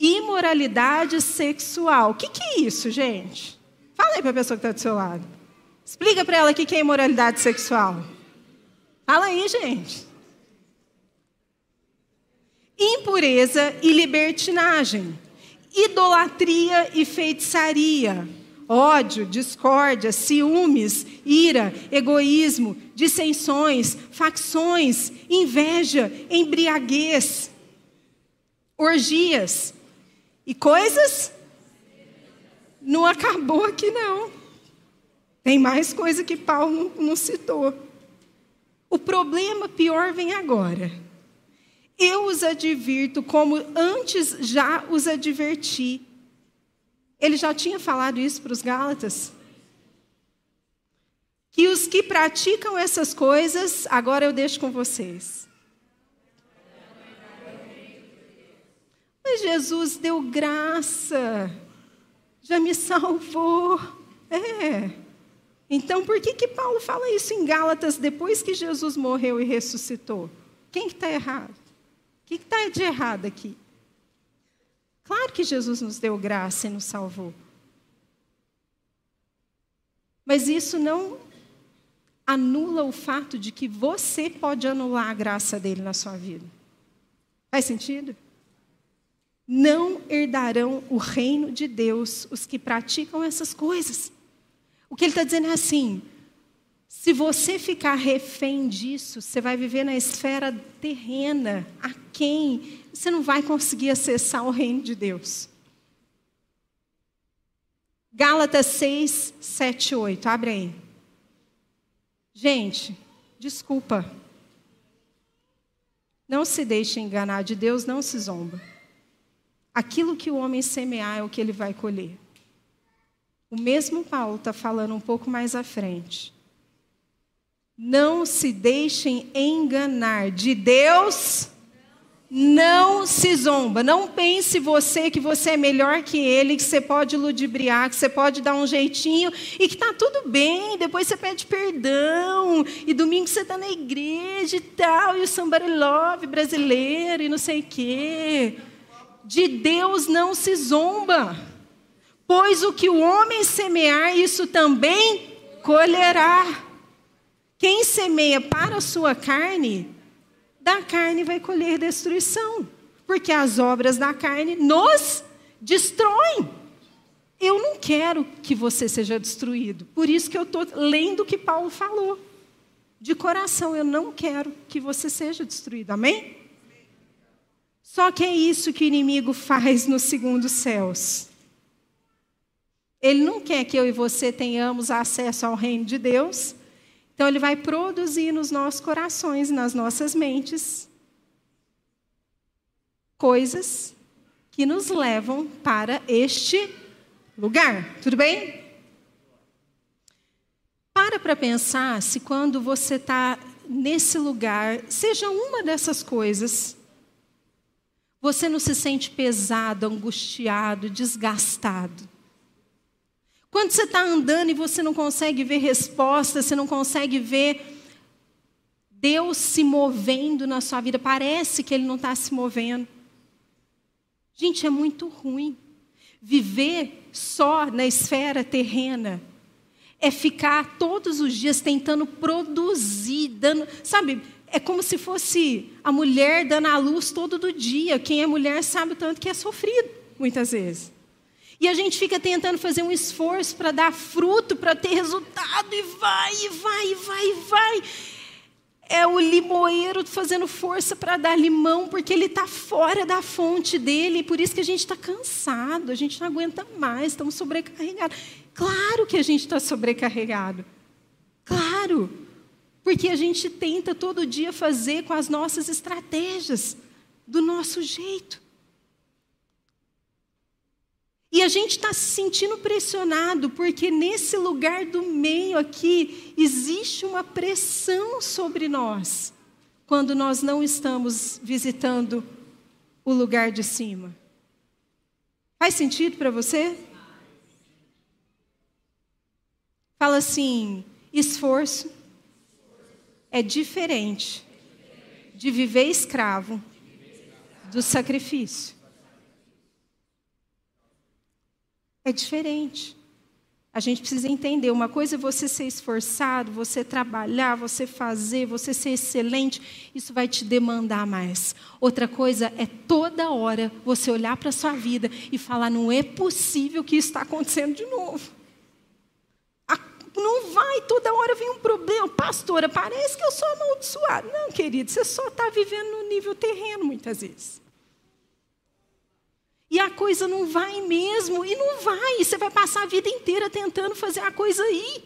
imoralidade sexual. O que, que é isso, gente? Fala aí para a pessoa que está do seu lado. Explica para ela o que é imoralidade sexual. Fala aí, gente. Impureza e libertinagem, idolatria e feitiçaria, ódio, discórdia, ciúmes, ira, egoísmo, dissensões, facções, inveja, embriaguez, orgias, e coisas não acabou aqui, não. Tem mais coisa que Paulo não, citou. O problema pior vem agora. Eu os advirto como antes já os adverti. Ele já tinha falado isso para os Gálatas. Que os que praticam essas coisas, agora eu deixo com vocês. Mas Jesus deu graça, já me salvou. É. Então, por que, que Paulo fala isso em Gálatas depois que Jesus morreu e ressuscitou? Quem está errado? O que está de errado aqui? Claro que Jesus nos deu graça e nos salvou. Mas isso não anula o fato de que você pode anular a graça dele na sua vida. Faz sentido? não herdarão o reino de Deus os que praticam essas coisas. O que ele está dizendo é assim: se você ficar refém disso, você vai viver na esfera terrena, a quem você não vai conseguir acessar o reino de Deus. Gálatas 6, 7, 8. Abre aí. Gente, desculpa. Não se deixe enganar de Deus, não se zomba. Aquilo que o homem semear é o que ele vai colher. O mesmo Paulo está falando um pouco mais à frente. Não se deixem enganar de Deus. Não se zomba. Não pense você que você é melhor que ele, que você pode ludibriar, que você pode dar um jeitinho e que está tudo bem. Depois você pede perdão. E domingo você está na igreja e tal. E o somebody love brasileiro e não sei o quê. De Deus não se zomba, pois o que o homem semear, isso também colherá. Quem semeia para a sua carne, da carne vai colher destruição, porque as obras da carne nos destroem. Eu não quero que você seja destruído, por isso que eu estou lendo o que Paulo falou. De coração, eu não quero que você seja destruído, amém? Só que é isso que o inimigo faz nos segundos céus. Ele não quer que eu e você tenhamos acesso ao reino de Deus. Então, ele vai produzir nos nossos corações, nas nossas mentes, coisas que nos levam para este lugar. Tudo bem? Para para pensar se quando você está nesse lugar, seja uma dessas coisas, você não se sente pesado, angustiado, desgastado. Quando você está andando e você não consegue ver resposta, você não consegue ver Deus se movendo na sua vida, parece que Ele não está se movendo. Gente, é muito ruim. Viver só na esfera terrena é ficar todos os dias tentando produzir, dando, sabe, é como se fosse a mulher dando a luz todo do dia. Quem é mulher sabe o tanto que é sofrido, muitas vezes. E a gente fica tentando fazer um esforço para dar fruto, para ter resultado, e vai, e vai, e vai, e vai. é o limoeiro fazendo força para dar limão, porque ele está fora da fonte dele, e por isso que a gente está cansado, a gente não aguenta mais, estamos sobrecarregados. Claro que a gente está sobrecarregado. Claro. Porque a gente tenta todo dia fazer com as nossas estratégias, do nosso jeito. E a gente está se sentindo pressionado, porque nesse lugar do meio aqui existe uma pressão sobre nós, quando nós não estamos visitando o lugar de cima. Faz sentido para você? Fala assim: esforço é diferente de viver escravo do sacrifício. É diferente. A gente precisa entender: uma coisa é você ser esforçado, você trabalhar, você fazer, você ser excelente, isso vai te demandar mais. Outra coisa é toda hora você olhar para a sua vida e falar: não é possível que isso está acontecendo de novo. Não vai, toda hora vem um problema. Pastora, parece que eu sou amaldiçoado. Não, querido, você só está vivendo no nível terreno muitas vezes. E a coisa não vai mesmo, e não vai. Você vai passar a vida inteira tentando fazer a coisa aí.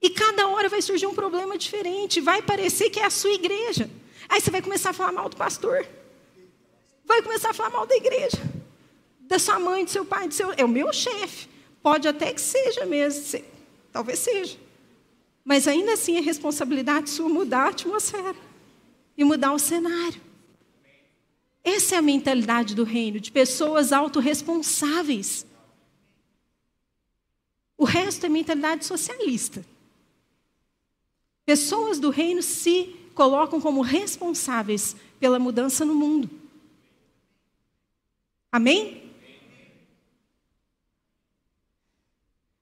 E cada hora vai surgir um problema diferente. Vai parecer que é a sua igreja. Aí você vai começar a falar mal do pastor. Vai começar a falar mal da igreja. Da sua mãe, do seu pai, do seu. É o meu chefe. Pode até que seja mesmo. Talvez seja. Mas ainda assim é responsabilidade sua mudar a atmosfera e mudar o cenário. Essa é a mentalidade do reino, de pessoas autorresponsáveis. O resto é mentalidade socialista. Pessoas do reino se colocam como responsáveis pela mudança no mundo. Amém?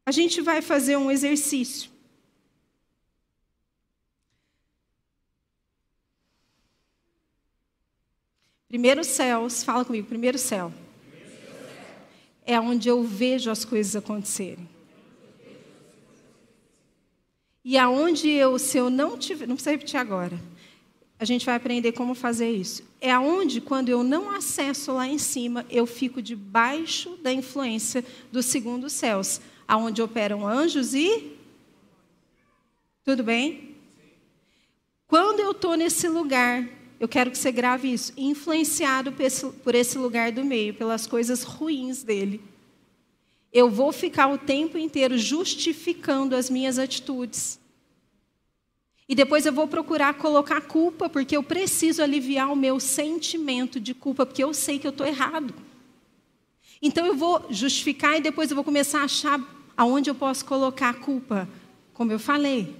A gente vai fazer um exercício. Primeiro céus, fala comigo, primeiro céu. É onde eu vejo as coisas acontecerem. E aonde eu, se eu não tiver, não precisa repetir agora. A gente vai aprender como fazer isso. É aonde, quando eu não acesso lá em cima, eu fico debaixo da influência dos segundos céus, aonde operam anjos e tudo bem? Quando eu estou nesse lugar eu quero que você grave isso, influenciado por esse lugar do meio, pelas coisas ruins dele. Eu vou ficar o tempo inteiro justificando as minhas atitudes. E depois eu vou procurar colocar culpa, porque eu preciso aliviar o meu sentimento de culpa, porque eu sei que eu estou errado. Então eu vou justificar e depois eu vou começar a achar aonde eu posso colocar a culpa. Como eu falei,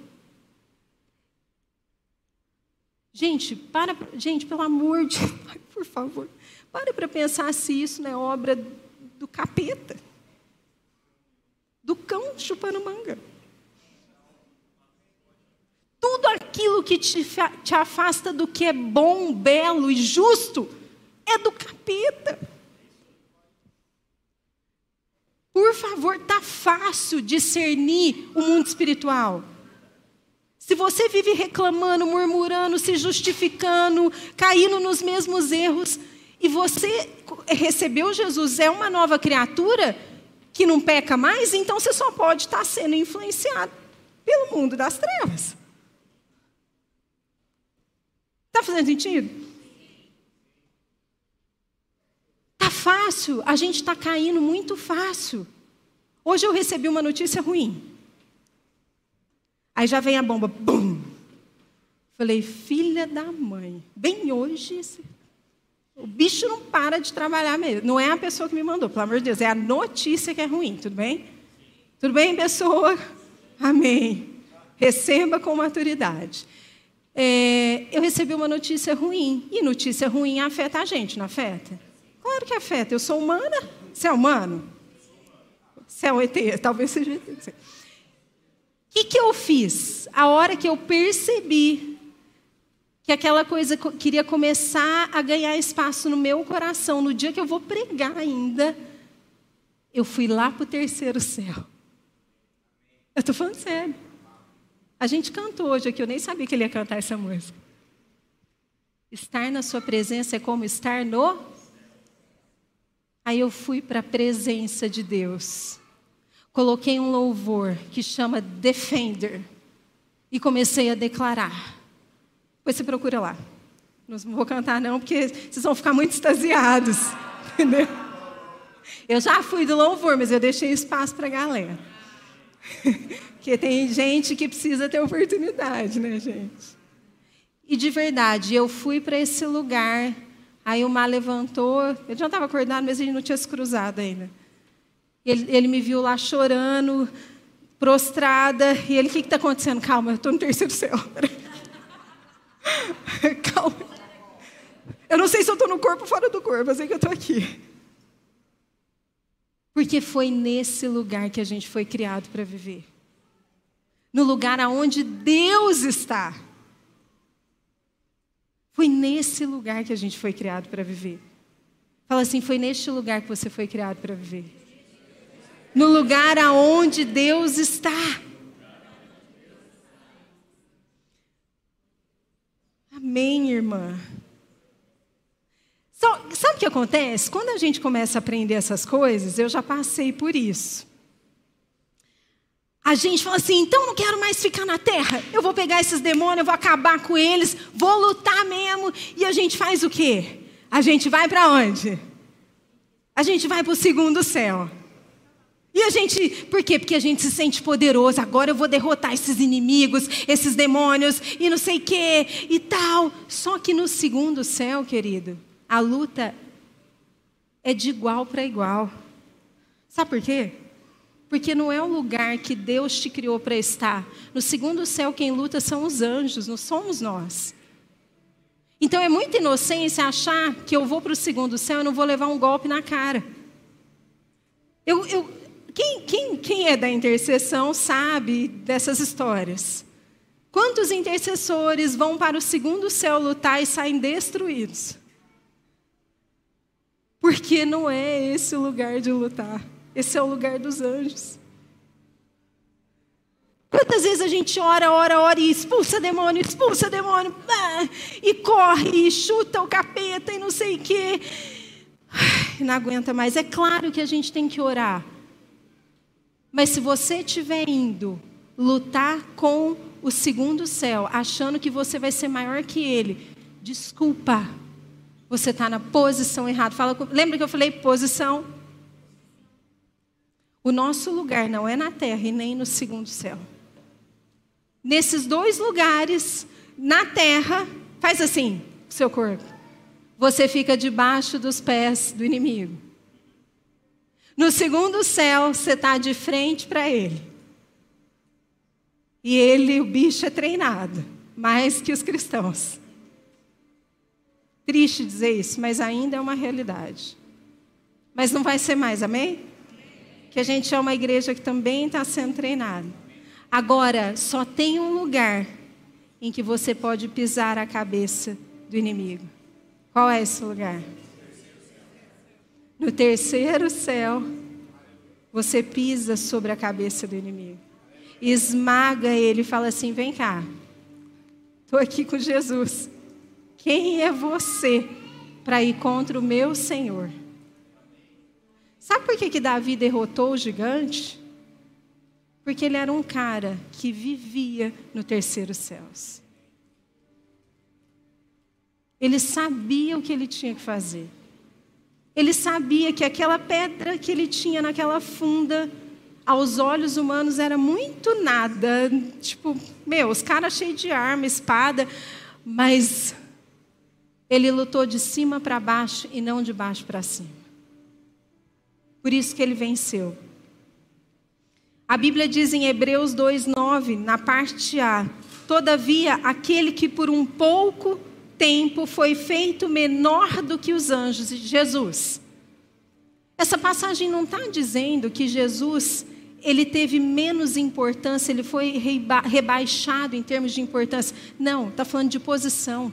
Gente, para, gente, pelo amor de Deus, por favor, pare para pensar se isso não é obra do capeta, do cão chupando manga. Tudo aquilo que te, te afasta do que é bom, belo e justo é do capeta. Por favor, tá fácil discernir o mundo espiritual. Se você vive reclamando, murmurando, se justificando, caindo nos mesmos erros, e você recebeu Jesus, é uma nova criatura que não peca mais, então você só pode estar sendo influenciado pelo mundo das trevas. Está fazendo sentido? Está fácil, a gente está caindo muito fácil. Hoje eu recebi uma notícia ruim. Aí já vem a bomba, bum! Falei, filha da mãe, bem hoje, o bicho não para de trabalhar mesmo. Não é a pessoa que me mandou, pelo amor de Deus, é a notícia que é ruim, tudo bem? Tudo bem, pessoa? Amém. Receba com maturidade. É, eu recebi uma notícia ruim, e notícia ruim afeta a gente, não afeta? Claro que afeta. Eu sou humana, você é humano? Você é um ET, talvez seja ET que, que eu fiz? A hora que eu percebi que aquela coisa queria começar a ganhar espaço no meu coração, no dia que eu vou pregar ainda, eu fui lá para o terceiro céu. Eu estou falando sério. A gente cantou hoje aqui, eu nem sabia que ele ia cantar essa música. Estar na sua presença é como estar no. Aí eu fui para a presença de Deus. Coloquei um louvor que chama Defender e comecei a declarar. Depois você procura lá. Não vou cantar não, porque vocês vão ficar muito extasiados. Entendeu? Eu já fui do louvor, mas eu deixei espaço para a galera. Porque tem gente que precisa ter oportunidade, né, gente? E de verdade, eu fui para esse lugar, aí o mar levantou, eu já estava acordado, mas ele não tinha se cruzado ainda. Ele, ele me viu lá chorando, prostrada, e ele, o que está acontecendo? Calma, eu estou no terceiro céu. Calma. Eu não sei se eu estou no corpo ou fora do corpo, eu sei que eu estou aqui. Porque foi nesse lugar que a gente foi criado para viver. No lugar aonde Deus está. Foi nesse lugar que a gente foi criado para viver. Fala assim, foi neste lugar que você foi criado para viver. No lugar aonde Deus está. Amém, irmã. Sabe o que acontece? Quando a gente começa a aprender essas coisas, eu já passei por isso. A gente fala assim, então não quero mais ficar na terra. Eu vou pegar esses demônios, eu vou acabar com eles, vou lutar mesmo. E a gente faz o quê? A gente vai para onde? A gente vai para o segundo céu. E a gente, por quê? Porque a gente se sente poderoso. Agora eu vou derrotar esses inimigos, esses demônios e não sei quê e tal. Só que no segundo céu, querido, a luta é de igual para igual. Sabe por quê? Porque não é o lugar que Deus te criou para estar. No segundo céu, quem luta são os anjos, não somos nós. Então é muita inocência achar que eu vou para o segundo céu e não vou levar um golpe na cara. Eu, eu, quem, quem, quem é da intercessão sabe dessas histórias. Quantos intercessores vão para o segundo céu lutar e saem destruídos? Porque não é esse o lugar de lutar. Esse é o lugar dos anjos. Quantas vezes a gente ora, ora, ora e expulsa demônio, expulsa demônio, ah, e corre, e chuta o capeta e não sei o quê. Não aguenta mais. É claro que a gente tem que orar. Mas se você estiver indo lutar com o segundo céu, achando que você vai ser maior que ele, desculpa. Você está na posição errada. Fala, lembra que eu falei posição? O nosso lugar não é na terra e nem no segundo céu. Nesses dois lugares, na terra, faz assim, seu corpo. Você fica debaixo dos pés do inimigo. No segundo céu, você está de frente para ele. E ele, o bicho, é treinado, mais que os cristãos. Triste dizer isso, mas ainda é uma realidade. Mas não vai ser mais, amém? Que a gente é uma igreja que também está sendo treinada. Agora, só tem um lugar em que você pode pisar a cabeça do inimigo. Qual é esse lugar? No terceiro céu, você pisa sobre a cabeça do inimigo. Esmaga ele e fala assim: vem cá, estou aqui com Jesus. Quem é você para ir contra o meu Senhor? Sabe por que, que Davi derrotou o gigante? Porque ele era um cara que vivia no terceiro céus. Ele sabia o que ele tinha que fazer. Ele sabia que aquela pedra que ele tinha naquela funda, aos olhos humanos, era muito nada. Tipo, meu, os caras cheios de arma, espada, mas ele lutou de cima para baixo e não de baixo para cima. Por isso que ele venceu. A Bíblia diz em Hebreus 2:9, na parte A: Todavia, aquele que por um pouco tempo foi feito menor do que os anjos, Jesus. Essa passagem não está dizendo que Jesus ele teve menos importância, ele foi rebaixado em termos de importância. Não, está falando de posição.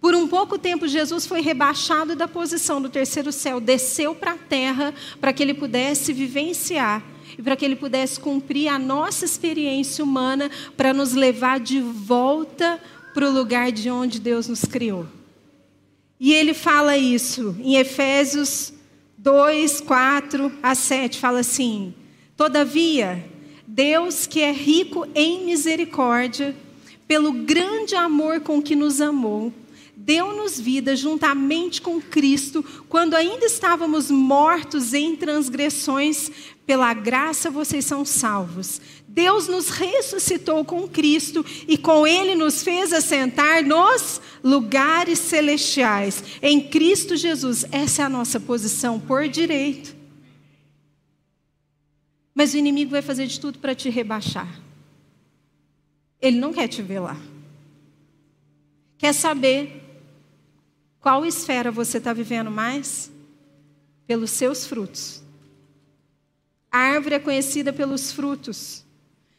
Por um pouco tempo, Jesus foi rebaixado da posição do terceiro céu, desceu para a terra para que ele pudesse vivenciar e para que ele pudesse cumprir a nossa experiência humana para nos levar de volta para o lugar de onde Deus nos criou. E ele fala isso em Efésios 2, 4 a 7, fala assim: Todavia, Deus que é rico em misericórdia, pelo grande amor com que nos amou, deu-nos vida juntamente com Cristo, quando ainda estávamos mortos em transgressões, pela graça vocês são salvos. Deus nos ressuscitou com Cristo e com Ele nos fez assentar nos lugares celestiais. Em Cristo Jesus, essa é a nossa posição por direito. Mas o inimigo vai fazer de tudo para te rebaixar. Ele não quer te ver lá. Quer saber qual esfera você está vivendo mais? Pelos seus frutos. A árvore é conhecida pelos frutos.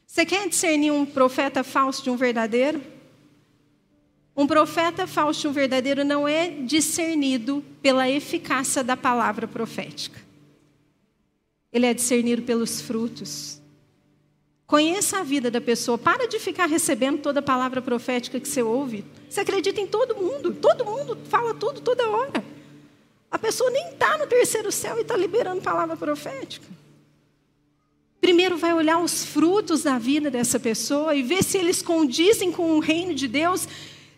Você quer discernir um profeta falso de um verdadeiro? Um profeta falso de um verdadeiro não é discernido pela eficácia da palavra profética. Ele é discernido pelos frutos. Conheça a vida da pessoa. Para de ficar recebendo toda a palavra profética que você ouve. Você acredita em todo mundo. Todo mundo fala tudo toda hora. A pessoa nem está no terceiro céu e está liberando palavra profética. Primeiro vai olhar os frutos da vida dessa pessoa e ver se eles condizem com o reino de Deus,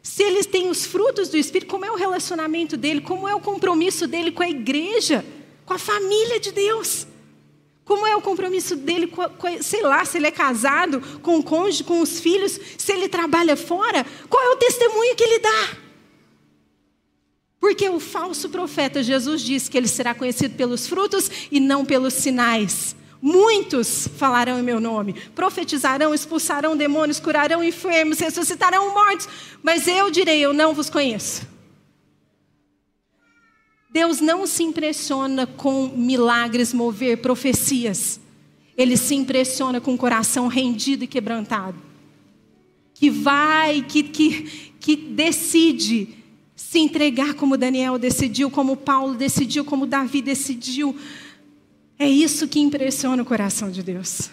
se eles têm os frutos do Espírito, como é o relacionamento dele, como é o compromisso dele com a igreja, com a família de Deus. Como é o compromisso dele, com, com, sei lá, se ele é casado com o cônjuge, com os filhos, se ele trabalha fora, qual é o testemunho que ele dá? Porque o falso profeta, Jesus disse que ele será conhecido pelos frutos e não pelos sinais. Muitos falarão em meu nome, profetizarão, expulsarão demônios, curarão enfermos, ressuscitarão mortos, mas eu direi: Eu não vos conheço. Deus não se impressiona com milagres mover profecias. Ele se impressiona com o coração rendido e quebrantado. Que vai, que, que, que decide se entregar como Daniel decidiu, como Paulo decidiu, como Davi decidiu. É isso que impressiona o coração de Deus.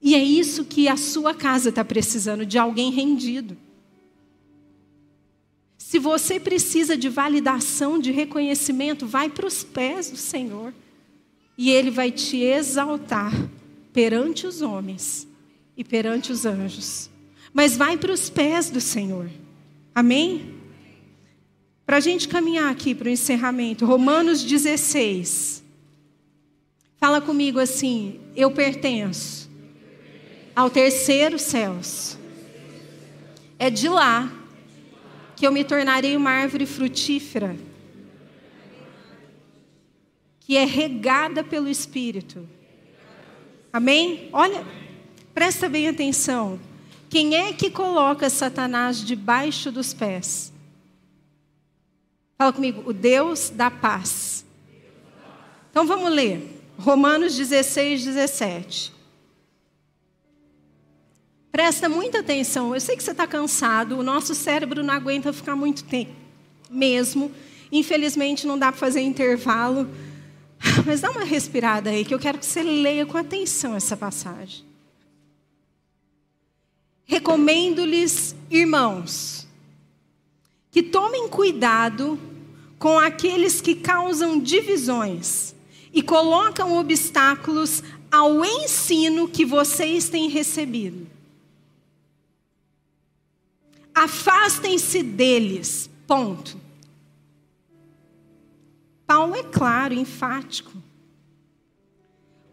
E é isso que a sua casa está precisando, de alguém rendido. Se você precisa de validação, de reconhecimento, vai para os pés do Senhor. E Ele vai te exaltar perante os homens e perante os anjos. Mas vai para os pés do Senhor. Amém? Para a gente caminhar aqui para o encerramento, Romanos 16. Fala comigo assim: eu pertenço ao terceiro céus. É de lá que eu me tornarei uma árvore frutífera, que é regada pelo Espírito. Amém? Olha, presta bem atenção. Quem é que coloca Satanás debaixo dos pés? Fala comigo, o Deus da paz. Então vamos ler. Romanos 16, 17. Presta muita atenção. Eu sei que você está cansado, o nosso cérebro não aguenta ficar muito tempo mesmo. Infelizmente, não dá para fazer intervalo. Mas dá uma respirada aí, que eu quero que você leia com atenção essa passagem. Recomendo-lhes, irmãos, que tomem cuidado com aqueles que causam divisões e colocam obstáculos ao ensino que vocês têm recebido. Afastem-se deles. Ponto. Paulo é claro, enfático.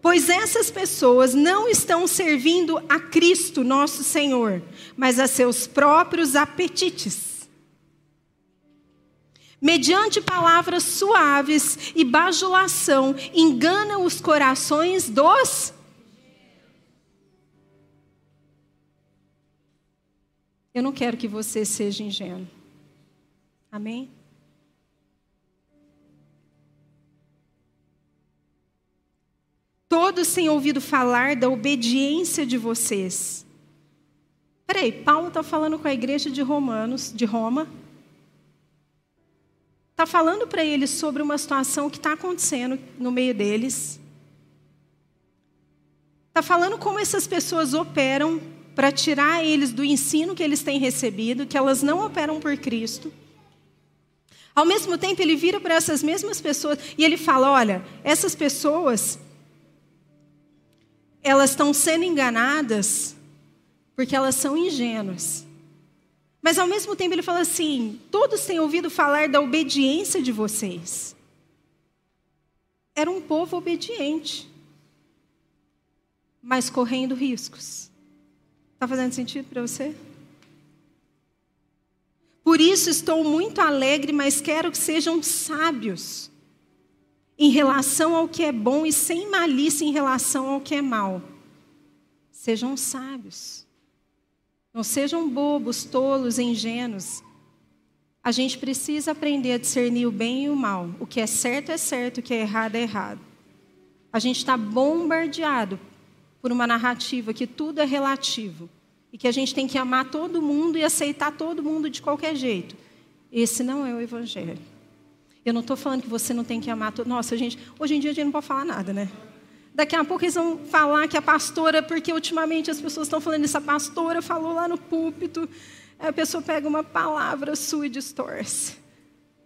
Pois essas pessoas não estão servindo a Cristo, nosso Senhor, mas a seus próprios apetites. Mediante palavras suaves e bajulação, enganam os corações dos Eu não quero que você seja ingênuo. Amém? Todos têm ouvido falar da obediência de vocês. Peraí, Paulo está falando com a igreja de Romanos, de Roma. Está falando para eles sobre uma situação que está acontecendo no meio deles. Está falando como essas pessoas operam para tirar eles do ensino que eles têm recebido, que elas não operam por Cristo. Ao mesmo tempo, ele vira para essas mesmas pessoas e ele fala: olha, essas pessoas, elas estão sendo enganadas porque elas são ingênuas. Mas ao mesmo tempo ele fala assim: todos têm ouvido falar da obediência de vocês. Era um povo obediente, mas correndo riscos. Está fazendo sentido para você? Por isso estou muito alegre, mas quero que sejam sábios em relação ao que é bom e sem malícia em relação ao que é mal. Sejam sábios. Não sejam bobos, tolos, ingênuos. A gente precisa aprender a discernir o bem e o mal. O que é certo é certo, o que é errado é errado. A gente está bombardeado por uma narrativa que tudo é relativo e que a gente tem que amar todo mundo e aceitar todo mundo de qualquer jeito. Esse não é o Evangelho. Eu não estou falando que você não tem que amar todo. Nossa, gente, hoje em dia a gente não pode falar nada, né? Daqui a pouco eles vão falar que a pastora, porque ultimamente as pessoas estão falando isso, a pastora falou lá no púlpito, a pessoa pega uma palavra sua e distorce.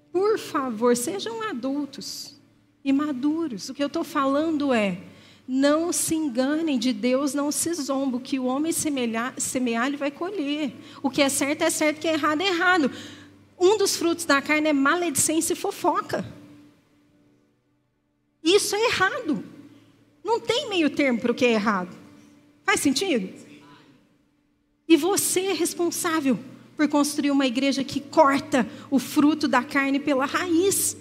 Por favor, sejam adultos e maduros. O que eu estou falando é, não se enganem, de Deus não se zomba. O que o homem semear, semear, ele vai colher. O que é certo é certo, o que é errado é errado. Um dos frutos da carne é maledicência e fofoca. Isso é errado. Não tem meio termo para o que é errado. Faz sentido? E você é responsável por construir uma igreja que corta o fruto da carne pela raiz.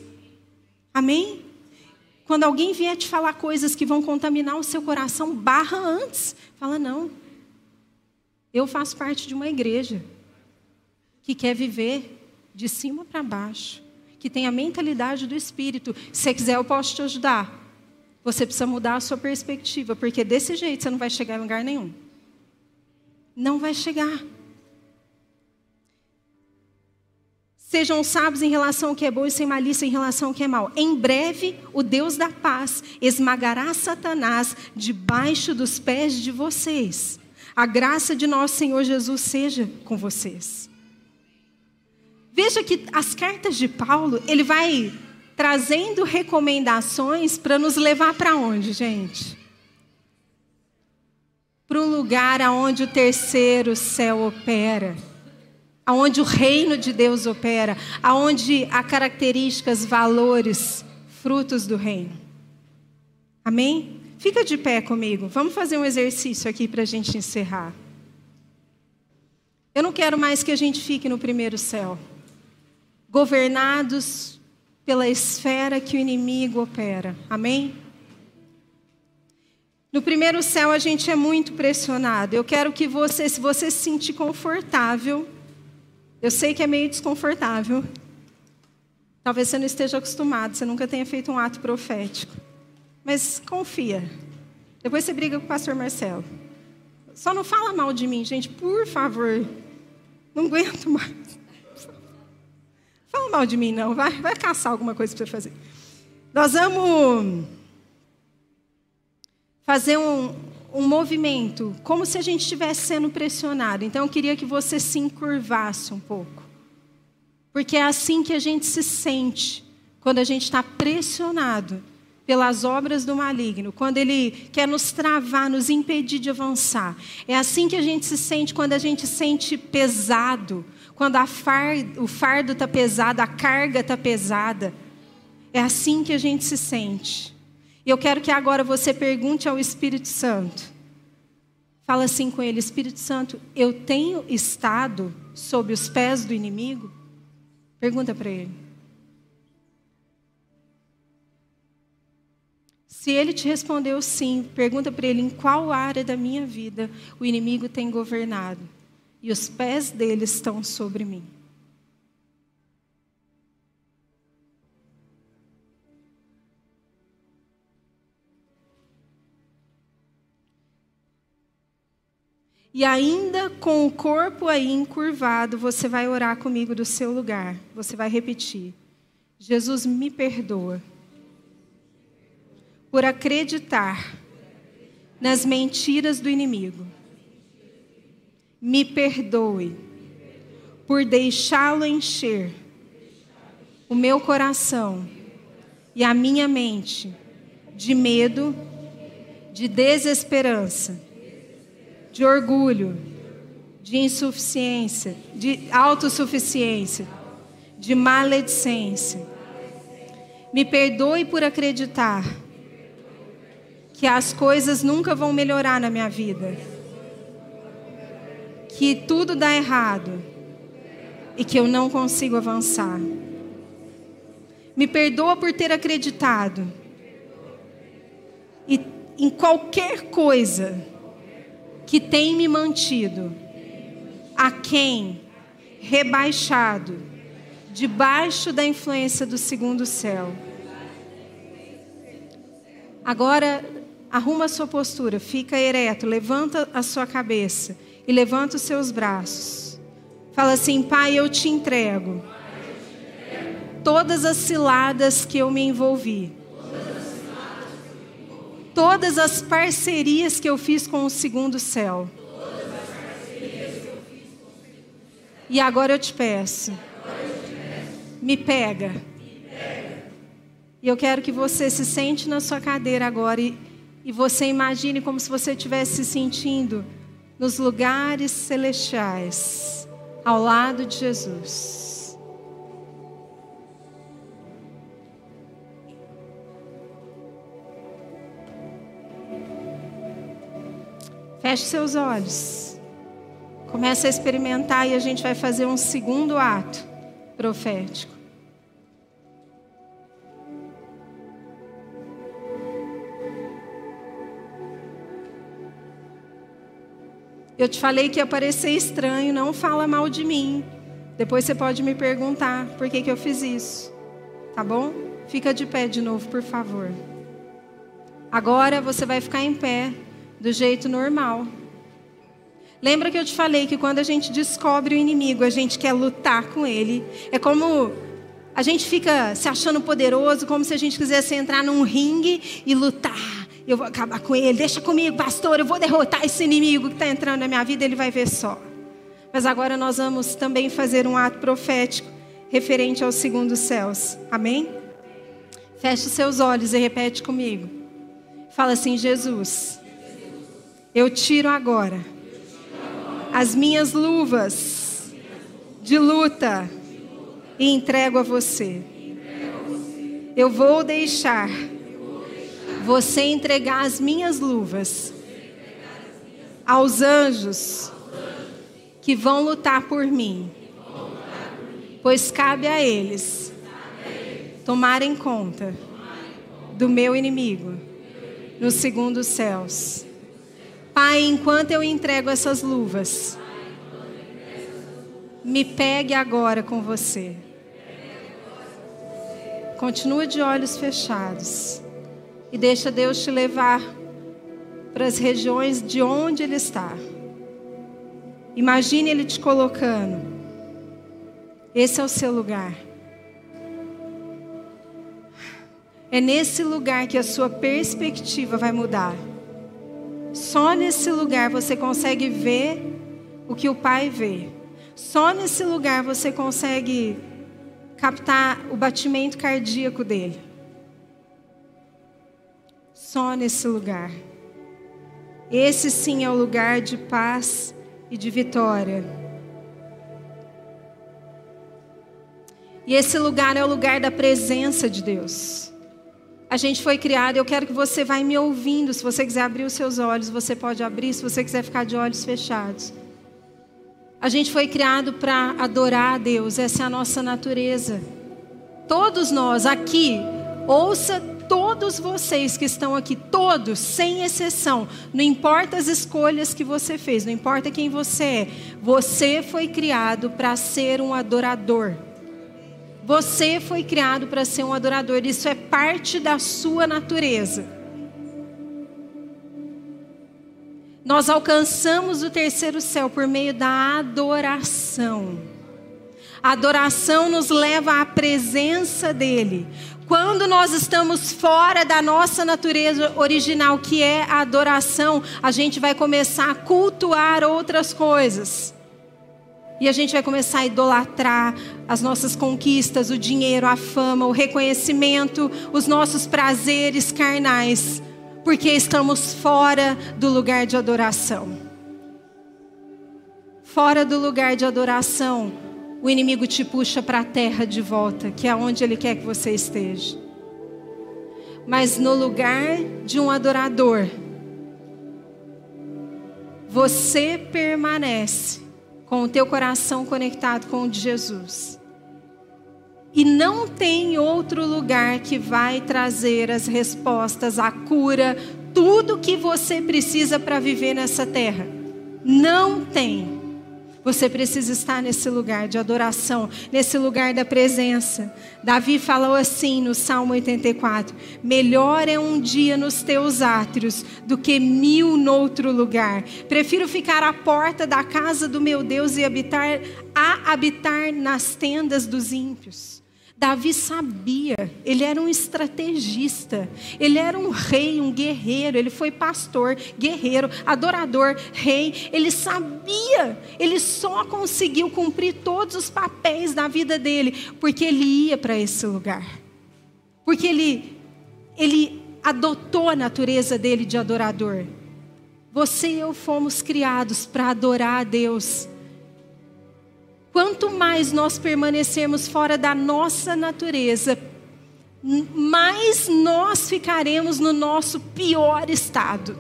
Amém? Quando alguém vier te falar coisas que vão contaminar o seu coração, barra antes. Fala, não. Eu faço parte de uma igreja que quer viver de cima para baixo, que tem a mentalidade do Espírito. Se você quiser, eu posso te ajudar. Você precisa mudar a sua perspectiva, porque desse jeito você não vai chegar em lugar nenhum. Não vai chegar. Sejam sábios em relação ao que é bom e sem malícia em relação ao que é mal. Em breve, o Deus da paz esmagará Satanás debaixo dos pés de vocês. A graça de nosso Senhor Jesus seja com vocês. Veja que as cartas de Paulo, ele vai trazendo recomendações para nos levar para onde, gente? Para um lugar aonde o terceiro céu opera, aonde o reino de Deus opera, aonde há características, valores, frutos do reino. Amém? Fica de pé comigo. Vamos fazer um exercício aqui para a gente encerrar. Eu não quero mais que a gente fique no primeiro céu, governados pela esfera que o inimigo opera. Amém? No primeiro céu a gente é muito pressionado. Eu quero que você, se você se sentir confortável, eu sei que é meio desconfortável. Talvez você não esteja acostumado, você nunca tenha feito um ato profético. Mas confia. Depois você briga com o pastor Marcelo. Só não fala mal de mim, gente, por favor. Não aguento mais. Fala mal de mim, não. Vai, vai caçar alguma coisa para você fazer. Nós vamos fazer um, um movimento, como se a gente estivesse sendo pressionado. Então, eu queria que você se encurvasse um pouco. Porque é assim que a gente se sente quando a gente está pressionado pelas obras do maligno, quando ele quer nos travar, nos impedir de avançar. É assim que a gente se sente quando a gente sente pesado, quando far, o fardo está pesado, a carga está pesada. É assim que a gente se sente. E eu quero que agora você pergunte ao Espírito Santo. Fala assim com ele: Espírito Santo, eu tenho estado sob os pés do inimigo? Pergunta para ele. Se ele te respondeu sim, pergunta para ele em qual área da minha vida o inimigo tem governado e os pés dele estão sobre mim. E ainda com o corpo aí encurvado, você vai orar comigo do seu lugar. Você vai repetir: Jesus me perdoa por acreditar nas mentiras do inimigo. Me perdoe por deixá-lo encher o meu coração e a minha mente de medo, de desesperança, de orgulho, de insuficiência, de autossuficiência, de maledicência. Me perdoe por acreditar que as coisas nunca vão melhorar na minha vida, que tudo dá errado e que eu não consigo avançar. Me perdoa por ter acreditado e em qualquer coisa que tem me mantido a quem rebaixado debaixo da influência do segundo céu. Agora arruma a sua postura, fica ereto, levanta a sua cabeça e levanta os seus braços. Fala assim: Pai, eu te entrego todas as ciladas que eu me envolvi, todas as parcerias que eu fiz com o segundo céu. E agora eu te peço, me pega. E eu quero que você se sente na sua cadeira agora e, e você imagine como se você estivesse se sentindo nos lugares celestiais, ao lado de Jesus. Feche seus olhos. Comece a experimentar e a gente vai fazer um segundo ato profético. Eu te falei que ia parecer estranho, não fala mal de mim. Depois você pode me perguntar por que, que eu fiz isso. Tá bom? Fica de pé de novo, por favor. Agora você vai ficar em pé do jeito normal. Lembra que eu te falei que quando a gente descobre o inimigo, a gente quer lutar com ele. É como a gente fica se achando poderoso, como se a gente quisesse entrar num ringue e lutar. Eu vou acabar com ele, deixa comigo, pastor, eu vou derrotar esse inimigo que está entrando na minha vida, ele vai ver só. Mas agora nós vamos também fazer um ato profético referente aos segundos céus. Amém? Feche seus olhos e repete comigo. Fala assim: Jesus, eu tiro agora as minhas luvas de luta e entrego a você. Eu vou deixar você entregar as minhas luvas aos anjos que vão lutar por mim, pois cabe a eles tomarem conta do meu inimigo nos segundos céus. Pai, enquanto eu entrego essas luvas, me pegue agora com você. Continua de olhos fechados e deixa Deus te levar para as regiões de onde Ele está. Imagine Ele te colocando. Esse é o seu lugar. É nesse lugar que a sua perspectiva vai mudar. Só nesse lugar você consegue ver o que o Pai vê. Só nesse lugar você consegue captar o batimento cardíaco dele. Só nesse lugar. Esse sim é o lugar de paz e de vitória. E esse lugar é o lugar da presença de Deus. A gente foi criado, eu quero que você vá me ouvindo. Se você quiser abrir os seus olhos, você pode abrir. Se você quiser ficar de olhos fechados. A gente foi criado para adorar a Deus, essa é a nossa natureza. Todos nós aqui, ouça todos vocês que estão aqui, todos, sem exceção, não importa as escolhas que você fez, não importa quem você é, você foi criado para ser um adorador. Você foi criado para ser um adorador, isso é parte da sua natureza. Nós alcançamos o terceiro céu por meio da adoração. A adoração nos leva à presença dele. Quando nós estamos fora da nossa natureza original, que é a adoração, a gente vai começar a cultuar outras coisas. E a gente vai começar a idolatrar as nossas conquistas, o dinheiro, a fama, o reconhecimento, os nossos prazeres carnais, porque estamos fora do lugar de adoração. Fora do lugar de adoração, o inimigo te puxa para a terra de volta, que é onde ele quer que você esteja. Mas no lugar de um adorador, você permanece com o teu coração conectado com o de Jesus. E não tem outro lugar que vai trazer as respostas, a cura, tudo que você precisa para viver nessa terra. Não tem. Você precisa estar nesse lugar de adoração, nesse lugar da presença. Davi falou assim no Salmo 84: Melhor é um dia nos teus átrios do que mil noutro lugar. Prefiro ficar à porta da casa do meu Deus e habitar a habitar nas tendas dos ímpios. Davi sabia, ele era um estrategista, ele era um rei, um guerreiro, ele foi pastor, guerreiro, adorador, rei. Ele sabia, ele só conseguiu cumprir todos os papéis da vida dele porque ele ia para esse lugar. Porque ele ele adotou a natureza dele de adorador. Você e eu fomos criados para adorar a Deus. Quanto mais nós permanecermos fora da nossa natureza, mais nós ficaremos no nosso pior estado.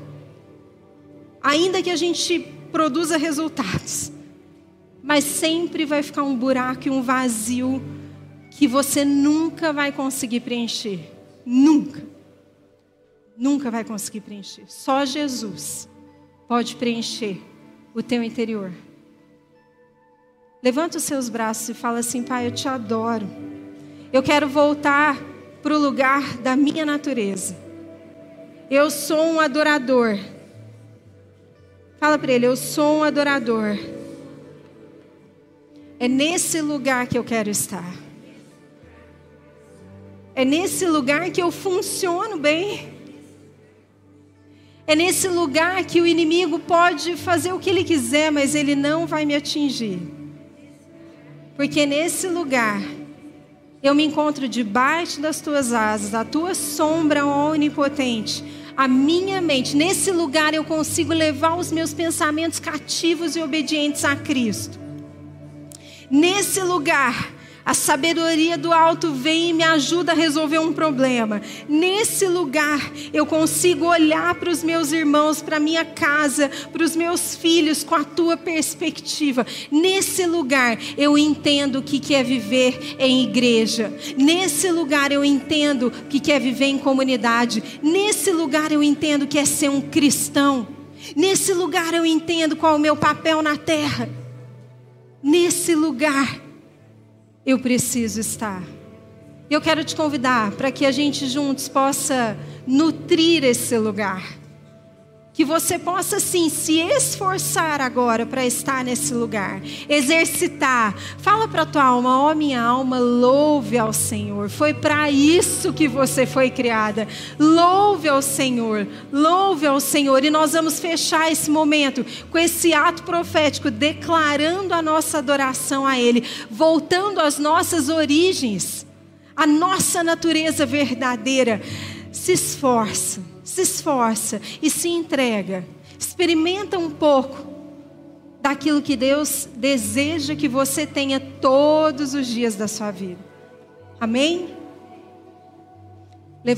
Ainda que a gente produza resultados, mas sempre vai ficar um buraco e um vazio que você nunca vai conseguir preencher. Nunca. Nunca vai conseguir preencher. Só Jesus pode preencher o teu interior. Levanta os seus braços e fala assim: Pai, eu te adoro. Eu quero voltar para o lugar da minha natureza. Eu sou um adorador. Fala para ele: Eu sou um adorador. É nesse lugar que eu quero estar. É nesse lugar que eu funciono bem. É nesse lugar que o inimigo pode fazer o que ele quiser, mas ele não vai me atingir. Porque nesse lugar eu me encontro debaixo das tuas asas, a tua sombra onipotente, a minha mente. Nesse lugar eu consigo levar os meus pensamentos cativos e obedientes a Cristo. Nesse lugar a sabedoria do alto vem e me ajuda a resolver um problema. Nesse lugar, eu consigo olhar para os meus irmãos, para a minha casa, para os meus filhos com a tua perspectiva. Nesse lugar, eu entendo o que é viver em igreja. Nesse lugar, eu entendo o que é viver em comunidade. Nesse lugar, eu entendo o que é ser um cristão. Nesse lugar, eu entendo qual é o meu papel na terra. Nesse lugar, eu preciso estar. Eu quero te convidar para que a gente juntos possa nutrir esse lugar. Que você possa sim se esforçar agora para estar nesse lugar, exercitar. Fala para tua alma, ó oh, minha alma, louve ao Senhor. Foi para isso que você foi criada. Louve ao Senhor, louve ao Senhor. E nós vamos fechar esse momento com esse ato profético, declarando a nossa adoração a Ele, voltando às nossas origens, a nossa natureza verdadeira. Se esforça se esforça e se entrega. Experimenta um pouco daquilo que Deus deseja que você tenha todos os dias da sua vida. Amém?